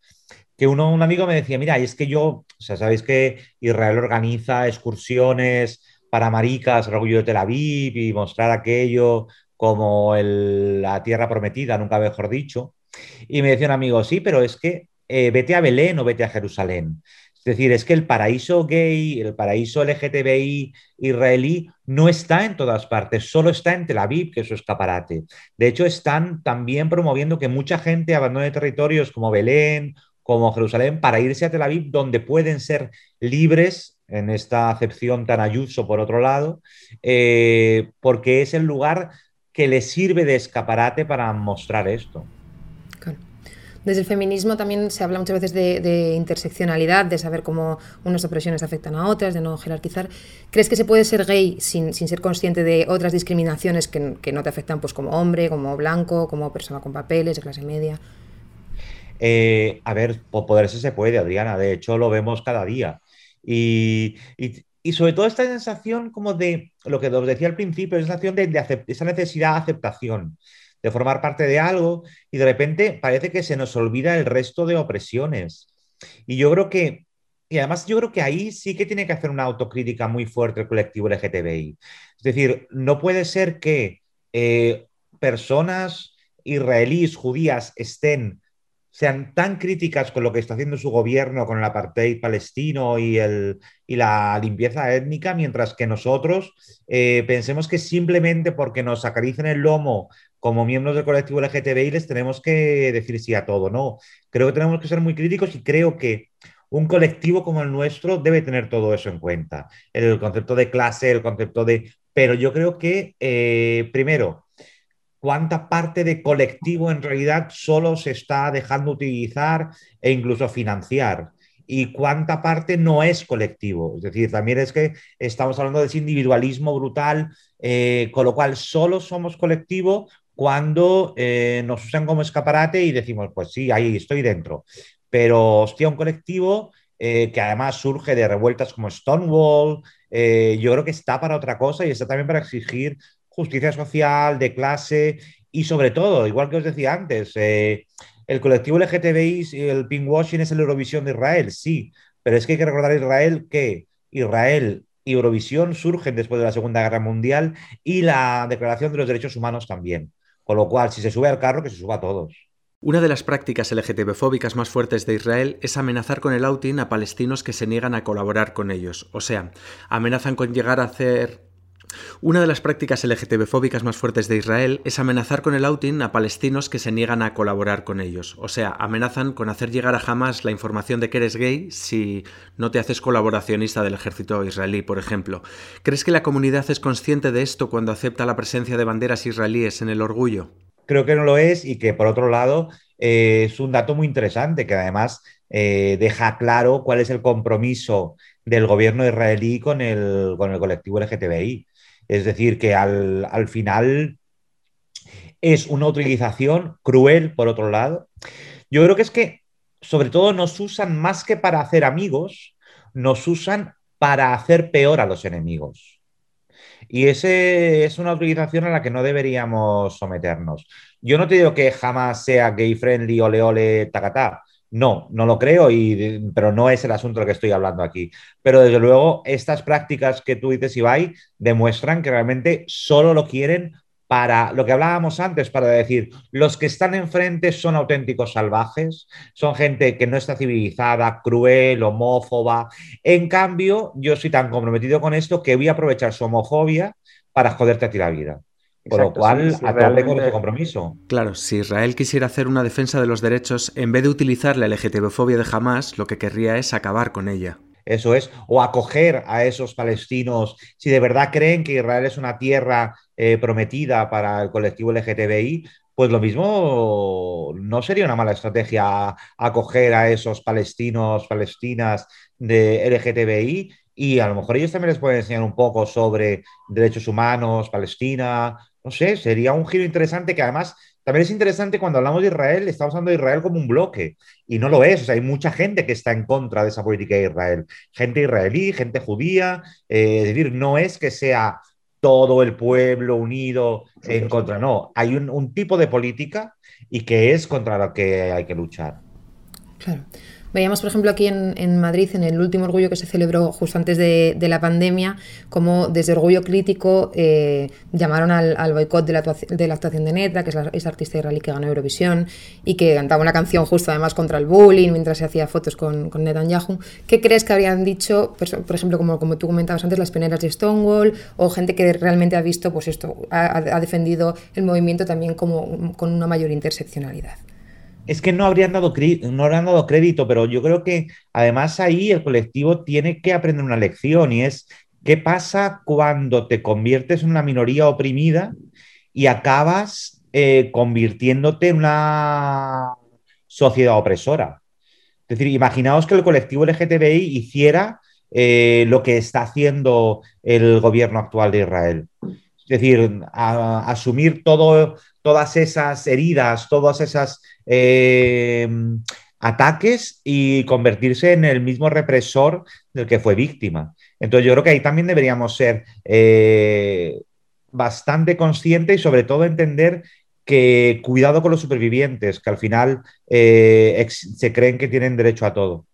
que uno, un amigo me decía, mira, es que yo, o sea, sabéis que Israel organiza excursiones para maricas, el orgullo de Tel Aviv y mostrar aquello como la tierra prometida, nunca mejor dicho. Y me decía un amigo, sí, pero es que eh, vete a Belén o vete a Jerusalén. Es decir, es que el paraíso gay, el paraíso LGTBI israelí no está en todas partes, solo está en Tel Aviv, que es su escaparate. De hecho, están también promoviendo que mucha gente abandone territorios como Belén como Jerusalén para irse a Tel Aviv, donde pueden ser libres, en esta acepción tan ayuso por otro lado, eh, porque es el lugar que les sirve de escaparate para mostrar esto. Desde el feminismo también se habla muchas veces de, interseccionalidad, de saber cómo unas opresiones afectan a otras, de no jerarquizar. ¿Crees que se puede ser gay sin, ser consciente de otras discriminaciones que, que, no te afectan pues, como hombre, como blanco, como persona con papeles, de clase media? Eh, a ver, por poderse se puede, Adriana, de hecho lo vemos cada día. Y, sobre todo esta sensación como de, lo que os decía al principio, esa sensación de, esa necesidad de aceptación, de formar parte de algo, y de repente parece que se nos olvida el resto de opresiones. Y yo creo que, y además yo creo que ahí sí que tiene que hacer una autocrítica muy fuerte el colectivo LGTBI. Es decir, no puede ser que eh, personas israelíes, judías, estén sean tan críticas con lo que está haciendo su gobierno con el apartheid palestino y, el, y la limpieza étnica, mientras que nosotros eh, pensemos que simplemente porque nos acaricen el lomo como miembros del colectivo LGTBI les tenemos que decir sí a todo. No, creo que tenemos que ser muy críticos y creo que un colectivo como el nuestro debe tener todo eso en cuenta. El concepto de clase, el concepto de... Pero yo creo que, eh, primero, cuánta parte de colectivo en realidad solo se está dejando utilizar e incluso financiar y cuánta parte no es colectivo. Es decir, también es que estamos hablando de ese individualismo brutal, eh, con lo cual solo somos colectivo cuando eh, nos usan como escaparate y decimos, pues sí, ahí estoy dentro. Pero, hostia, un colectivo eh, que además surge de revueltas como Stonewall, yo creo que está para otra cosa y está también para exigir justicia social, de clase y sobre todo, igual que os decía antes, eh, el colectivo LGTBI, el pinkwashing es el Eurovisión de Israel, sí, pero es que hay que recordar a Israel que Israel y Eurovisión surgen después de la Segunda Guerra Mundial y la Declaración de los Derechos Humanos también. Con lo cual, si se sube al carro, que se suba a todos. Una de las prácticas LGTB-fóbicas más fuertes de Israel es amenazar con el outing a palestinos que se niegan a colaborar con ellos. O sea, amenazan con llegar a hacer una de las prácticas LGTB-fóbicas más fuertes de Israel es amenazar con el outing a palestinos que se niegan a colaborar con ellos. O sea, amenazan con hacer llegar a Hamas la información de que eres gay si no te haces colaboracionista del ejército israelí, por ejemplo. ¿Crees que la comunidad es consciente de esto cuando acepta la presencia de banderas israelíes en el orgullo? Creo que no lo es y que, por otro lado, eh, es un dato muy interesante que además eh, deja claro cuál es el compromiso del gobierno israelí con el, con el colectivo LGTBI. Es decir, que al, final es una utilización cruel, por otro lado. Yo creo que es que, sobre todo, nos usan más que para hacer amigos, nos usan para hacer peor a los enemigos. Y esa es una utilización a la que no deberíamos someternos. Yo no te digo que jamás sea gay friendly, ole ole, tacatá. No, no lo creo, y, pero no es el asunto del que estoy hablando aquí. Pero desde luego, estas prácticas que tú dices, Ibai, demuestran que realmente solo lo quieren para lo que hablábamos antes, para decir, los que están enfrente son auténticos salvajes, son gente que no está civilizada, cruel, homófoba. En cambio, yo soy tan comprometido con esto que voy a aprovechar su homofobia para joderte a ti la vida. Por lo cual, a tope con ese compromiso. Claro, si Israel quisiera hacer una defensa de los derechos, en vez de utilizar la LGTB-fobia de Hamas, lo que querría es acabar con ella. Eso es, o acoger a esos palestinos, si de verdad creen que Israel es una tierra eh, prometida para el colectivo LGTBI, pues lo mismo no sería una mala estrategia acoger a esos palestinos, palestinas de LGTBI y a lo mejor ellos también les pueden enseñar un poco sobre derechos humanos, Palestina, no sé, sería un giro interesante que además también es interesante cuando hablamos de Israel, estamos hablando de Israel como un bloque y no lo es, o sea, hay mucha gente que está en contra de esa política de Israel, gente israelí, gente judía, eh, es decir, no es que sea todo el pueblo unido en contra, no, hay un, un tipo de política y que es contra lo que hay que luchar. Claro. Veíamos, por ejemplo, aquí en, Madrid, en el último orgullo que se celebró justo antes de, la pandemia, como desde Orgullo Crítico eh, llamaron al, boicot de la, actuación de Netra, que es la, esa artista israelí que ganó Eurovisión, y que cantaba una canción justo además contra el bullying mientras se hacía fotos con, con Netanyahu. ¿Qué crees que habrían dicho, por, ejemplo, como, como tú comentabas antes, las peneras de Stonewall, o gente que realmente ha visto, pues esto, ha, ha defendido el movimiento también como con una mayor interseccionalidad? Es que no habrían, dado no dado crédito, pero yo creo que además ahí el colectivo tiene que aprender una lección y es qué pasa cuando te conviertes en una minoría oprimida y acabas eh, convirtiéndote en una sociedad opresora. Es decir, imaginaos que el colectivo LGTBI hiciera eh, lo que está haciendo el gobierno actual de Israel. Es decir, asumir todo, todas esas heridas, todas esas eh, ataques y convertirse en el mismo represor del que fue víctima. Entonces yo creo que ahí también deberíamos ser eh, bastante conscientes y sobre todo entender que cuidado con los supervivientes, que al final eh, se creen que tienen derecho a todo.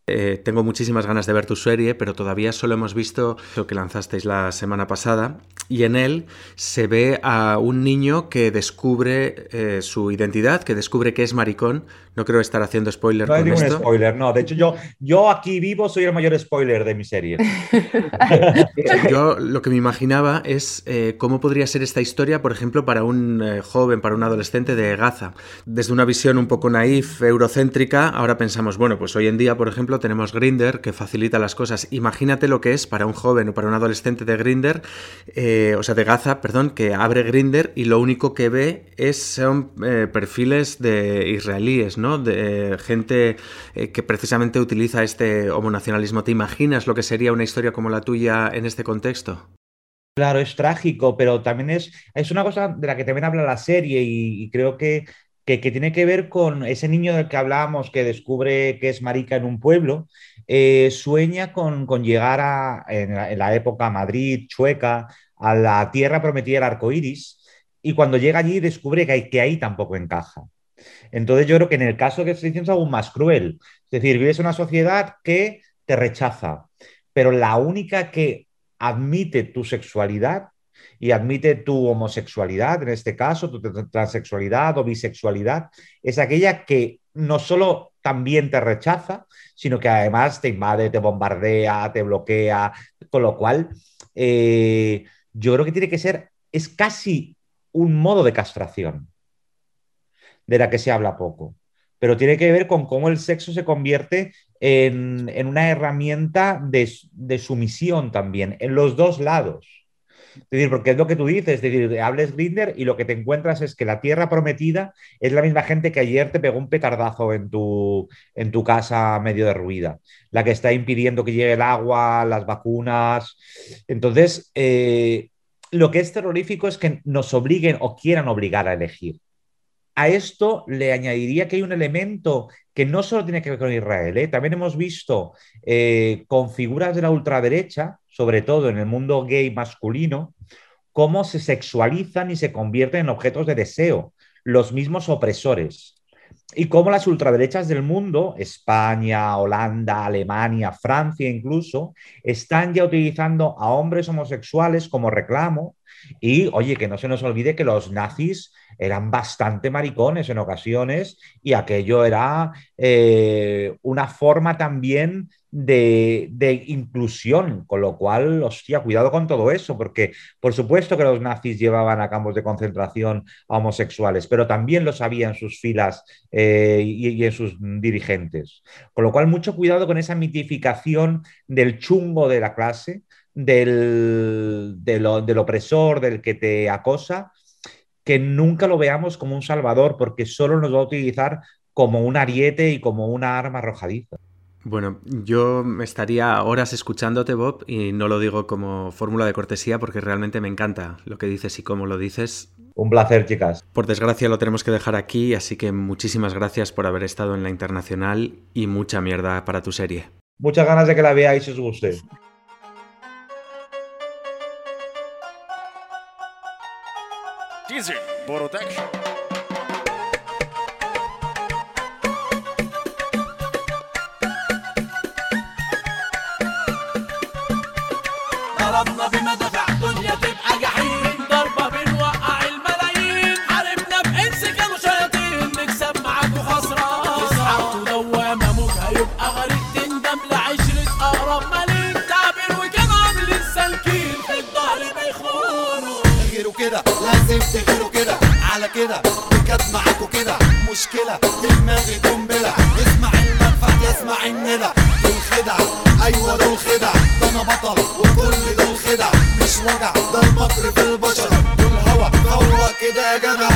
Tengo muchísimas ganas de ver tu serie, pero todavía solo hemos visto lo que lanzasteis la semana pasada y en él se ve a un niño que descubre eh, su identidad, que descubre que es maricón. No creo estar haciendo spoiler no con hay esto. spoiler, no. De hecho, yo, yo aquí vivo soy el mayor spoiler de mi serie. *laughs* yo lo que me imaginaba es eh, cómo podría ser esta historia, por ejemplo, para un joven, para un adolescente de Gaza. Desde una visión un poco naif, eurocéntrica, ahora pensamos, bueno, pues hoy en día, por ejemplo, tenemos Grinder que facilita las cosas. Imagínate lo que es para un joven o para un adolescente de Grinder, eh, o sea, de Gaza, perdón, que abre Grinder y lo único que ve es son eh, perfiles de israelíes, ¿no? De eh, gente que precisamente utiliza este homonacionalismo. ¿Te imaginas lo que sería una historia como la tuya en este contexto? Claro, es trágico, pero también es, es una cosa de la que también habla la serie y creo que que, tiene que ver con ese niño del que hablábamos que descubre que es marica en un pueblo, eh, sueña con, llegar a, en la, época Madrid, Chueca, a la tierra prometida del arco iris, y cuando llega allí descubre que, hay, que ahí tampoco encaja. Entonces yo creo que en el caso estoy diciendo es aún más cruel. Es decir, vives en una sociedad que te rechaza, pero la única que admite tu sexualidad y admite tu homosexualidad, en este caso, tu transexualidad o bisexualidad, es aquella que no solo también te rechaza, sino que además te invade, te bombardea, te bloquea, con lo cual eh, yo creo que tiene que ser, es casi un modo de castración, de la que se habla poco, pero tiene que ver con cómo el sexo se convierte en, una herramienta de, de sumisión también, en los dos lados. Es decir, porque es lo que tú dices, es decir, hables Grinder y lo que te encuentras es que la tierra prometida es la misma gente que ayer te pegó un petardazo en tu, en tu casa medio derruida, la que está impidiendo que llegue el agua, las vacunas. Entonces, eh, lo que es terrorífico es que nos obliguen o quieran obligar a elegir. A esto le añadiría que hay un elemento que no solo tiene que ver con Israel, ¿eh? también hemos visto eh, con figuras de la ultraderecha, sobre todo en el mundo gay masculino, cómo se sexualizan y se convierten en objetos de deseo, los mismos opresores. Y cómo las ultraderechas del mundo, España, Holanda, Alemania, Francia incluso, están ya utilizando a hombres homosexuales como reclamo. Y oye, que no se nos olvide que los nazis eran bastante maricones en ocasiones y aquello era eh, una forma también de, inclusión, con lo cual, hostia, cuidado con todo eso, porque por supuesto que los nazis llevaban a campos de concentración a homosexuales, pero también lo sabían sus filas eh, y, en sus dirigentes. Con lo cual, mucho cuidado con esa mitificación del chungo de la clase, del, del opresor, del que te acosa, que nunca lo veamos como un salvador, porque solo nos va a utilizar como un ariete y como una arma arrojadiza. Bueno, yo estaría horas escuchándote, Bob, y no lo digo como fórmula de cortesía porque realmente me encanta lo que dices y cómo lo dices. Un placer, chicas. Por desgracia lo tenemos que dejar aquí, así que muchísimas gracias por haber estado en la internacional y mucha mierda para tu serie. Muchas ganas de que la veáis y os guste. Teaser, Borotec. لازم تغيروا كده على كده بجد معاكوا كده مشكلة دماغي قنبلة اسمع المدفع يسمع الندى دول خدع أيوه دول خدع ده أنا بطل وكل دول خدع مش وجع ده المكر في البشر دول هوا هوا كده يا جدع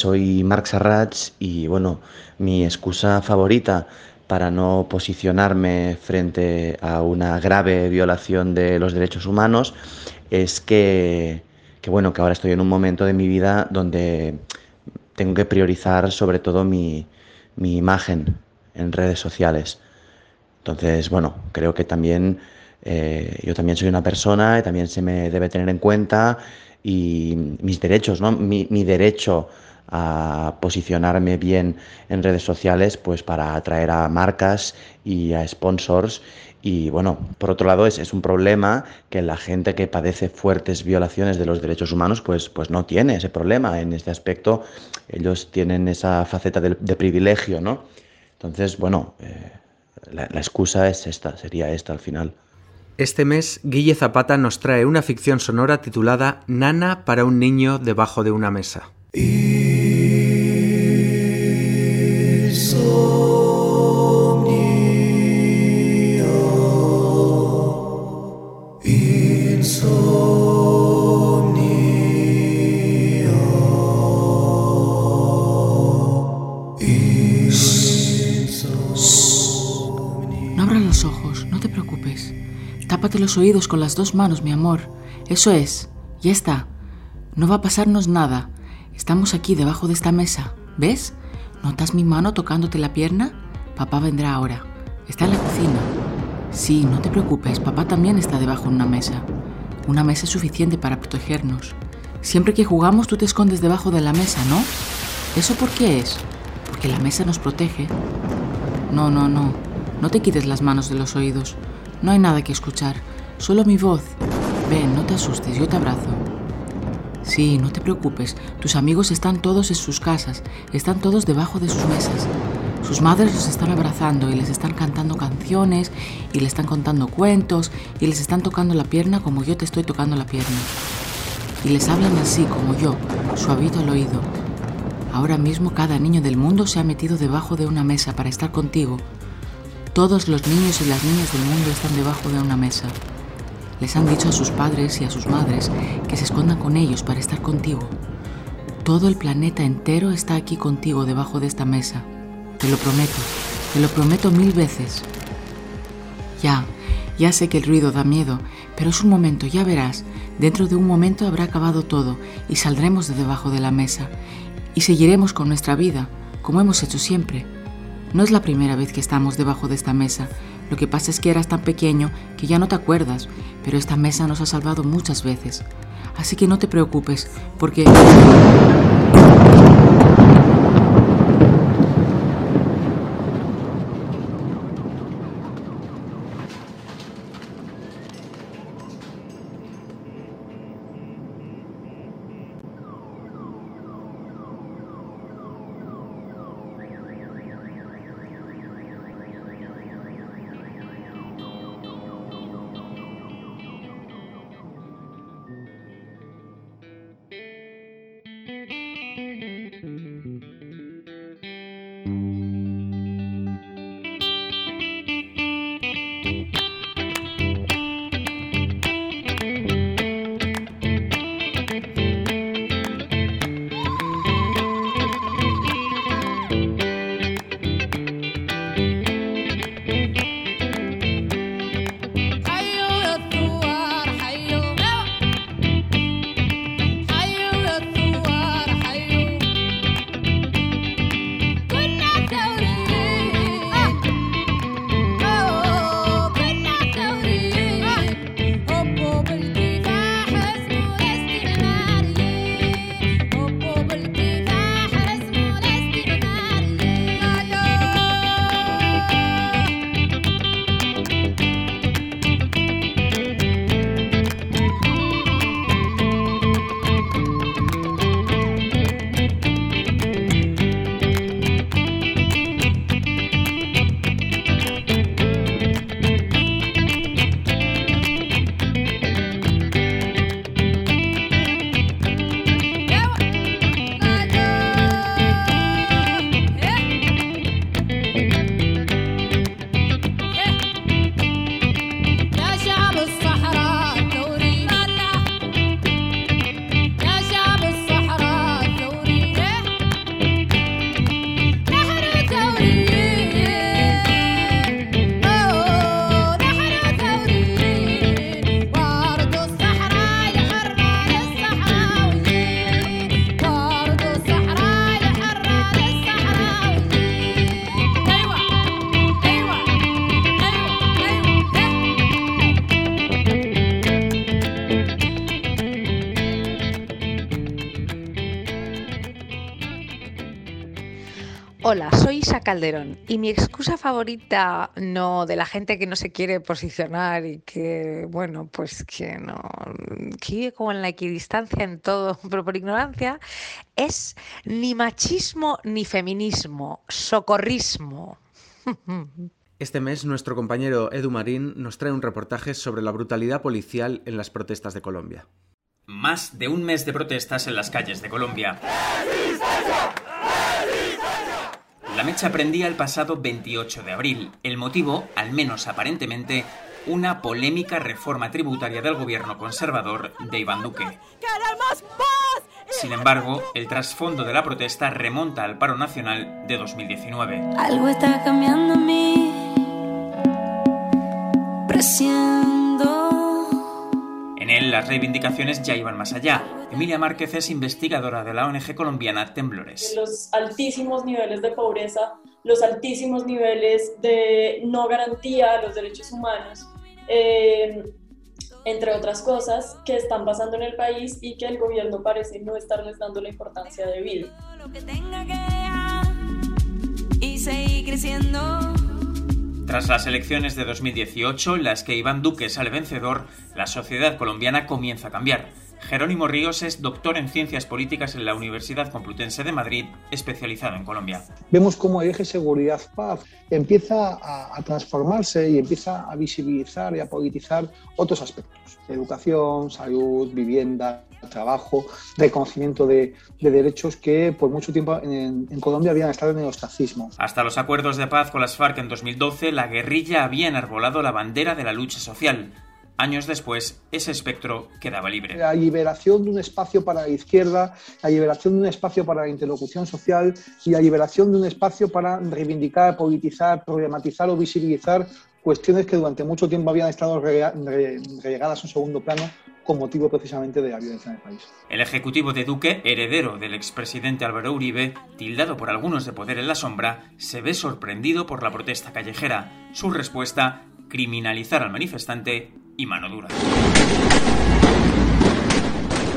soy Marc Sarrats y bueno, mi excusa favorita para no posicionarme frente a una grave violación de los derechos humanos es que, que, bueno, que ahora estoy en un momento de mi vida donde tengo que priorizar sobre todo mi, mi imagen en redes sociales. Entonces, bueno, creo que también eh, yo también soy una persona y también se me debe tener en cuenta y mis derechos, ¿no? Mi, mi derecho a posicionarme bien en redes sociales, pues para atraer a marcas y a sponsors. Y bueno, por otro lado, es, es, un problema que la gente que padece fuertes violaciones de los derechos humanos, pues, pues no tiene ese problema. En este aspecto, ellos tienen esa faceta de, de privilegio, ¿no? Entonces, bueno, eh, la, la excusa es esta, sería esta al final. Este mes, Guille Zapata nos trae una ficción sonora titulada Nana para un niño debajo de una mesa. Los oídos con las dos manos, mi amor. Eso es, ya está. No va a pasarnos nada. Estamos aquí debajo de esta mesa. ¿Ves? ¿Notas mi mano tocándote la pierna? Papá vendrá ahora. Está en la cocina. Sí, no te preocupes, papá también está debajo de una mesa. Una mesa es suficiente para protegernos. Siempre que jugamos tú te escondes debajo de la mesa, ¿no? ¿Eso por qué es? Porque la mesa nos protege. No, no, no. No te quites las manos de los oídos. No hay nada que escuchar. Solo mi voz. Ven, no te asustes, yo te abrazo. Sí, no te preocupes. Tus amigos están todos en sus casas. Están todos debajo de sus mesas. Sus madres los están abrazando y les están cantando canciones y les están contando cuentos y les están tocando la pierna como yo te estoy tocando la pierna. Y les hablan así como yo, suavito al oído. Ahora mismo cada niño del mundo se ha metido debajo de una mesa para estar contigo. Todos los niños y las niñas del mundo están debajo de una mesa. Les han dicho a sus padres y a sus madres que se escondan con ellos para estar contigo. Todo el planeta entero está aquí contigo debajo de esta mesa. Te lo prometo, te lo prometo mil veces. Ya, ya sé que el ruido da miedo, pero es un momento, ya verás. Dentro de un momento habrá acabado todo y saldremos de debajo de la mesa y seguiremos con nuestra vida, como hemos hecho siempre. No es la primera vez que estamos debajo de esta mesa. Lo que pasa es que eras tan pequeño que ya no te acuerdas, pero esta mesa nos ha salvado muchas veces. Así que no te preocupes, porque... Calderón y mi excusa favorita, no de la gente que no se quiere posicionar y que, bueno, pues que no, que vive como en la equidistancia en todo, *laughs* pero por ignorancia, es ni machismo ni feminismo, socorrismo. Este mes nuestro compañero Edu Marín nos trae un reportaje sobre la brutalidad policial en las protestas de Colombia. Más de un mes de protestas en las calles de Colombia. La mecha prendía el pasado 28 de abril. El motivo, al menos aparentemente, una polémica reforma tributaria del gobierno conservador de Iván Duque. Sin embargo, el trasfondo de la protesta remonta al paro nacional de 2019. Algo está cambiando en mí. Presiendo. En él las reivindicaciones ya iban más allá. Emilia Márquez es investigadora de la ONG colombiana Temblores. Los altísimos niveles de pobreza, los altísimos niveles de no garantía a los derechos humanos, eh, entre otras cosas que están pasando en el país y que el gobierno parece no estarles dando la importancia debida. Y seguir creciendo. Tras las elecciones de 2018, las que Iván Duque sale vencedor, la sociedad colombiana comienza a cambiar. Jerónimo Ríos es doctor en Ciencias Políticas en la Universidad Complutense de Madrid, especializado en Colombia. Vemos cómo el eje seguridad-paz empieza a, a, transformarse y empieza a visibilizar y a politizar otros aspectos. Educación, salud, vivienda, trabajo, reconocimiento de, de derechos que por mucho tiempo en, en, Colombia habían estado en el ostracismo. Hasta los acuerdos de paz con las FARC en 2012, la guerrilla había enarbolado la bandera de la lucha social. Años después, ese espectro quedaba libre. La liberación de un espacio para la izquierda, la liberación de un espacio para la interlocución social y la liberación de un espacio para reivindicar, politizar, problematizar o visibilizar cuestiones que durante mucho tiempo habían estado relegadas a un segundo plano con motivo precisamente de la violencia en el país. El ejecutivo de Duque, heredero del expresidente Álvaro Uribe, tildado por algunos de poder en la sombra, se ve sorprendido por la protesta callejera. Su respuesta, criminalizar al manifestante y mano dura.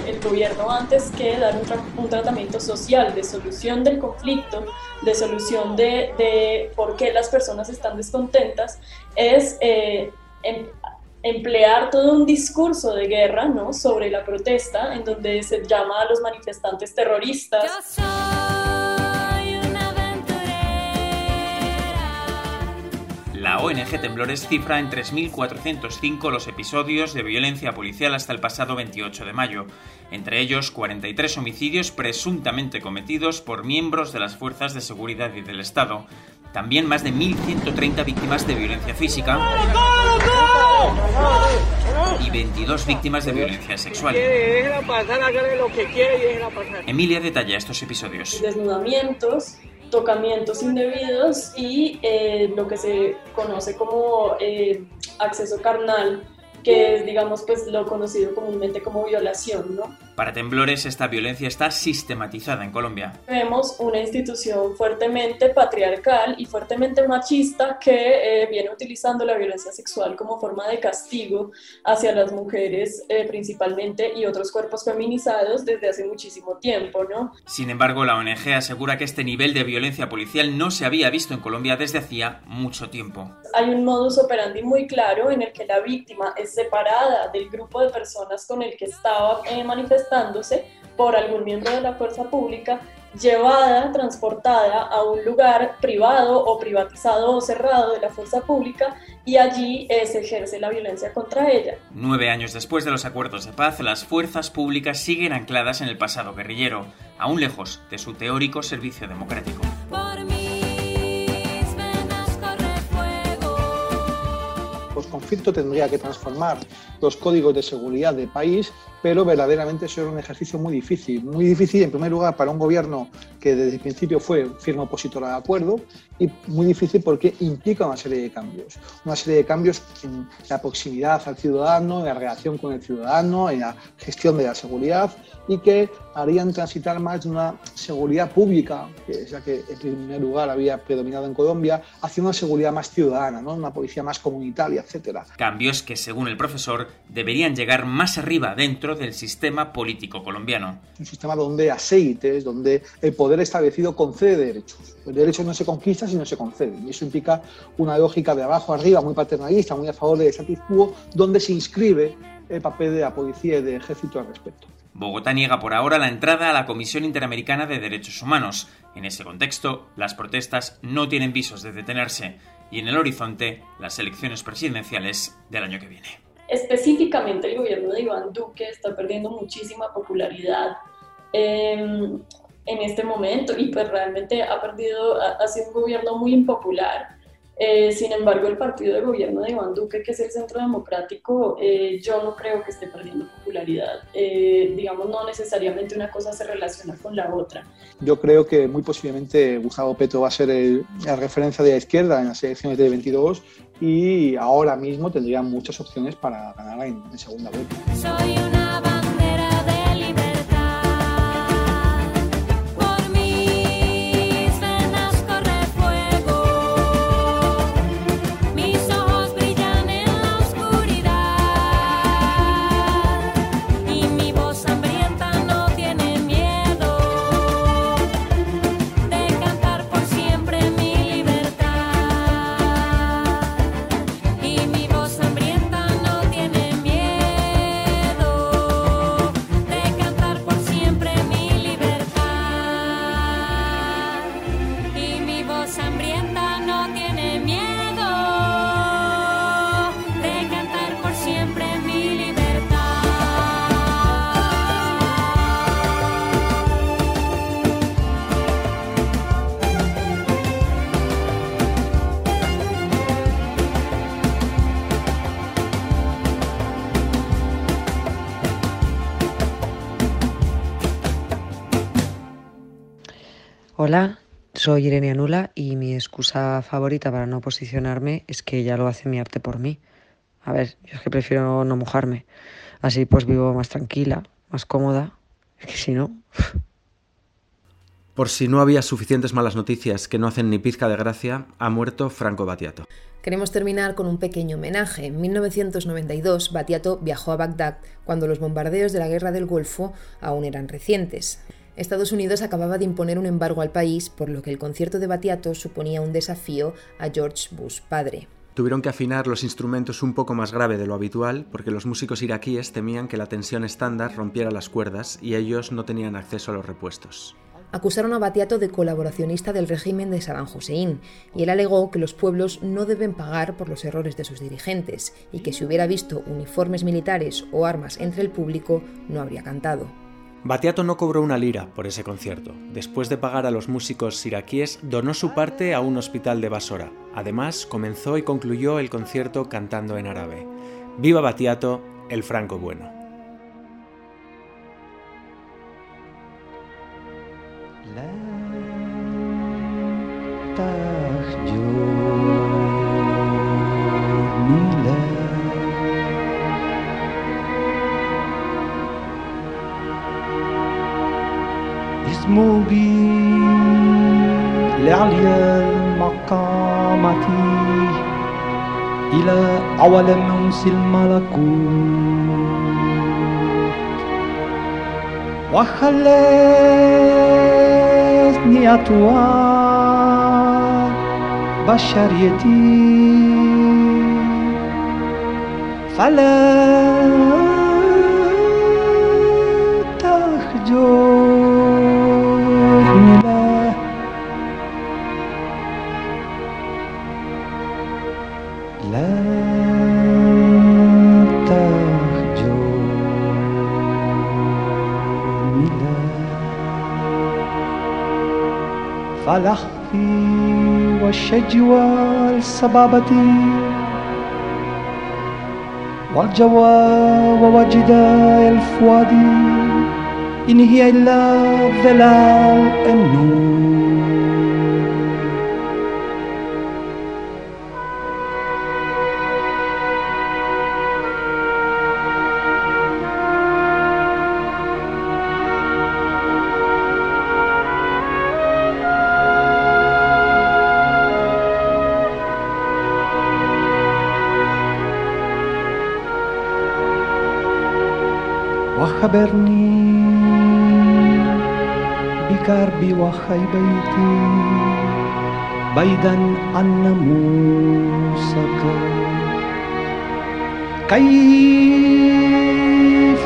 El gobierno antes que dar un, tra un, tratamiento social de solución del conflicto, de solución de, de por qué las personas están descontentas, es eh, em, emplear todo un discurso de guerra ¿no? sobre la protesta, en donde se llama a los manifestantes terroristas. La ONG Temblores cifra en 3.405 los episodios de violencia policial hasta el pasado 28 de mayo, entre ellos 43 homicidios presuntamente cometidos por miembros de las fuerzas de seguridad y del Estado, también más de 1.130 víctimas de violencia física y 22 víctimas de violencia sexual. Emilia detalla estos episodios. Desnudamientos, tocamientos indebidos y eh, lo que se conoce como eh, acceso carnal, que es, digamos, pues lo conocido comúnmente como violación, ¿no? Para Temblores, esta violencia está sistematizada en Colombia. Vemos una institución fuertemente patriarcal y fuertemente machista que eh, viene utilizando la violencia sexual como forma de castigo hacia las mujeres eh, principalmente y otros cuerpos feminizados desde hace muchísimo tiempo, ¿no? Sin embargo, la ONG asegura que este nivel de violencia policial no se había visto en Colombia desde hacía mucho tiempo. Hay un modus operandi muy claro en el que la víctima es separada del grupo de personas con el que estaba eh, manifestando por algún miembro de la fuerza pública, llevada, transportada a un lugar privado o privatizado o cerrado de la fuerza pública y allí se ejerce la violencia contra ella. Nueve años después de los acuerdos de paz, las fuerzas públicas siguen ancladas en el pasado guerrillero, aún lejos de su teórico servicio democrático. Conflicto tendría que transformar los códigos de seguridad del país, pero verdaderamente eso era un ejercicio muy difícil. Muy difícil, en primer lugar, para un gobierno que desde el principio fue firme opositor al acuerdo y muy difícil porque implica una serie de cambios. Una serie de cambios en la proximidad al ciudadano, en la relación con el ciudadano, en la gestión de la seguridad y que harían transitar más de una seguridad pública, que es la que en primer lugar había predominado en Colombia, hacia una seguridad más ciudadana, ¿no? una policía más comunitaria, etc. Cambios que, según el profesor, deberían llegar más arriba dentro del sistema político colombiano. Un sistema donde aceites, donde el poder establecido concede derechos. Los derechos no se conquistan, sino se conceden. Y eso implica una lógica de abajo arriba, muy paternalista, muy a favor del status quo, donde se inscribe el papel de la policía y del ejército al respecto. Bogotá niega por ahora la entrada a la Comisión Interamericana de Derechos Humanos. En ese contexto, las protestas no tienen visos de detenerse. Y en el horizonte las elecciones presidenciales del año que viene. Específicamente el gobierno de Iván Duque está perdiendo muchísima popularidad en este momento y pues realmente ha perdido, ha sido un gobierno muy impopular eh, sin embargo, el partido de gobierno de Iván Duque, que es el Centro Democrático, eh, yo no creo que esté perdiendo popularidad. Eh, digamos, no necesariamente una cosa se relaciona con la otra. Yo creo que muy posiblemente Gustavo Petro va a ser la referencia de la izquierda en las elecciones de 22 y ahora mismo tendría muchas opciones para ganar en, en segunda vuelta. Soy soy Irene Anula y mi excusa favorita para no posicionarme es que ella lo hace mi arte por mí. A ver, yo es que prefiero no mojarme. Así pues vivo más tranquila, más cómoda. Es que si no... Por si no había suficientes malas noticias que no hacen ni pizca de gracia, ha muerto Franco Battiato. Queremos terminar con un pequeño homenaje. En 1992, Battiato viajó a Bagdad cuando los bombardeos de la Guerra del Golfo aún eran recientes. Estados Unidos acababa de imponer un embargo al país, por lo que el concierto de Battiato suponía un desafío a George Bush padre. Tuvieron que afinar los instrumentos un poco más grave de lo habitual porque los músicos iraquíes temían que la tensión estándar rompiera las cuerdas y ellos no tenían acceso a los repuestos. Acusaron a Battiato de colaboracionista del régimen de Saddam Hussein y él alegó que los pueblos no deben pagar por los errores de sus dirigentes y que si hubiera visto uniformes militares o armas entre el público no habría cantado. Battiato no cobró una lira por ese concierto. Después de pagar a los músicos iraquíes, donó su parte a un hospital de Basora. Además, comenzó y concluyó el concierto cantando en árabe. Viva Battiato, el Franco bueno. مصمودي لعلي مقامتي إلى أول منس الملكوت. وخلتني أتوى بشريتي. فلا تخجل. فالأخفي والشجوى والسبابة والجوى ووجدا الفؤاد إن هي إلا ظلال النور. وخبرني بكربي وخيبتي بعيدا عن ناموسك كيف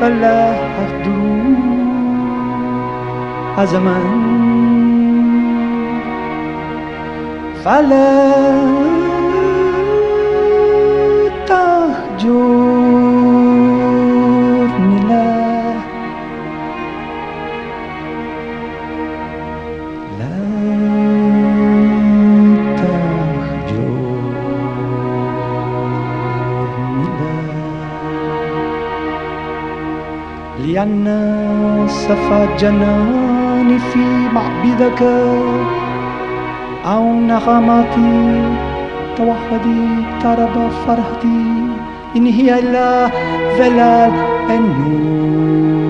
لا أهدو أزمان فلا الناس فجناني في معبدك. أو نغماتي توحدي طرب فرحتي. إن هي إلا ظلال النور.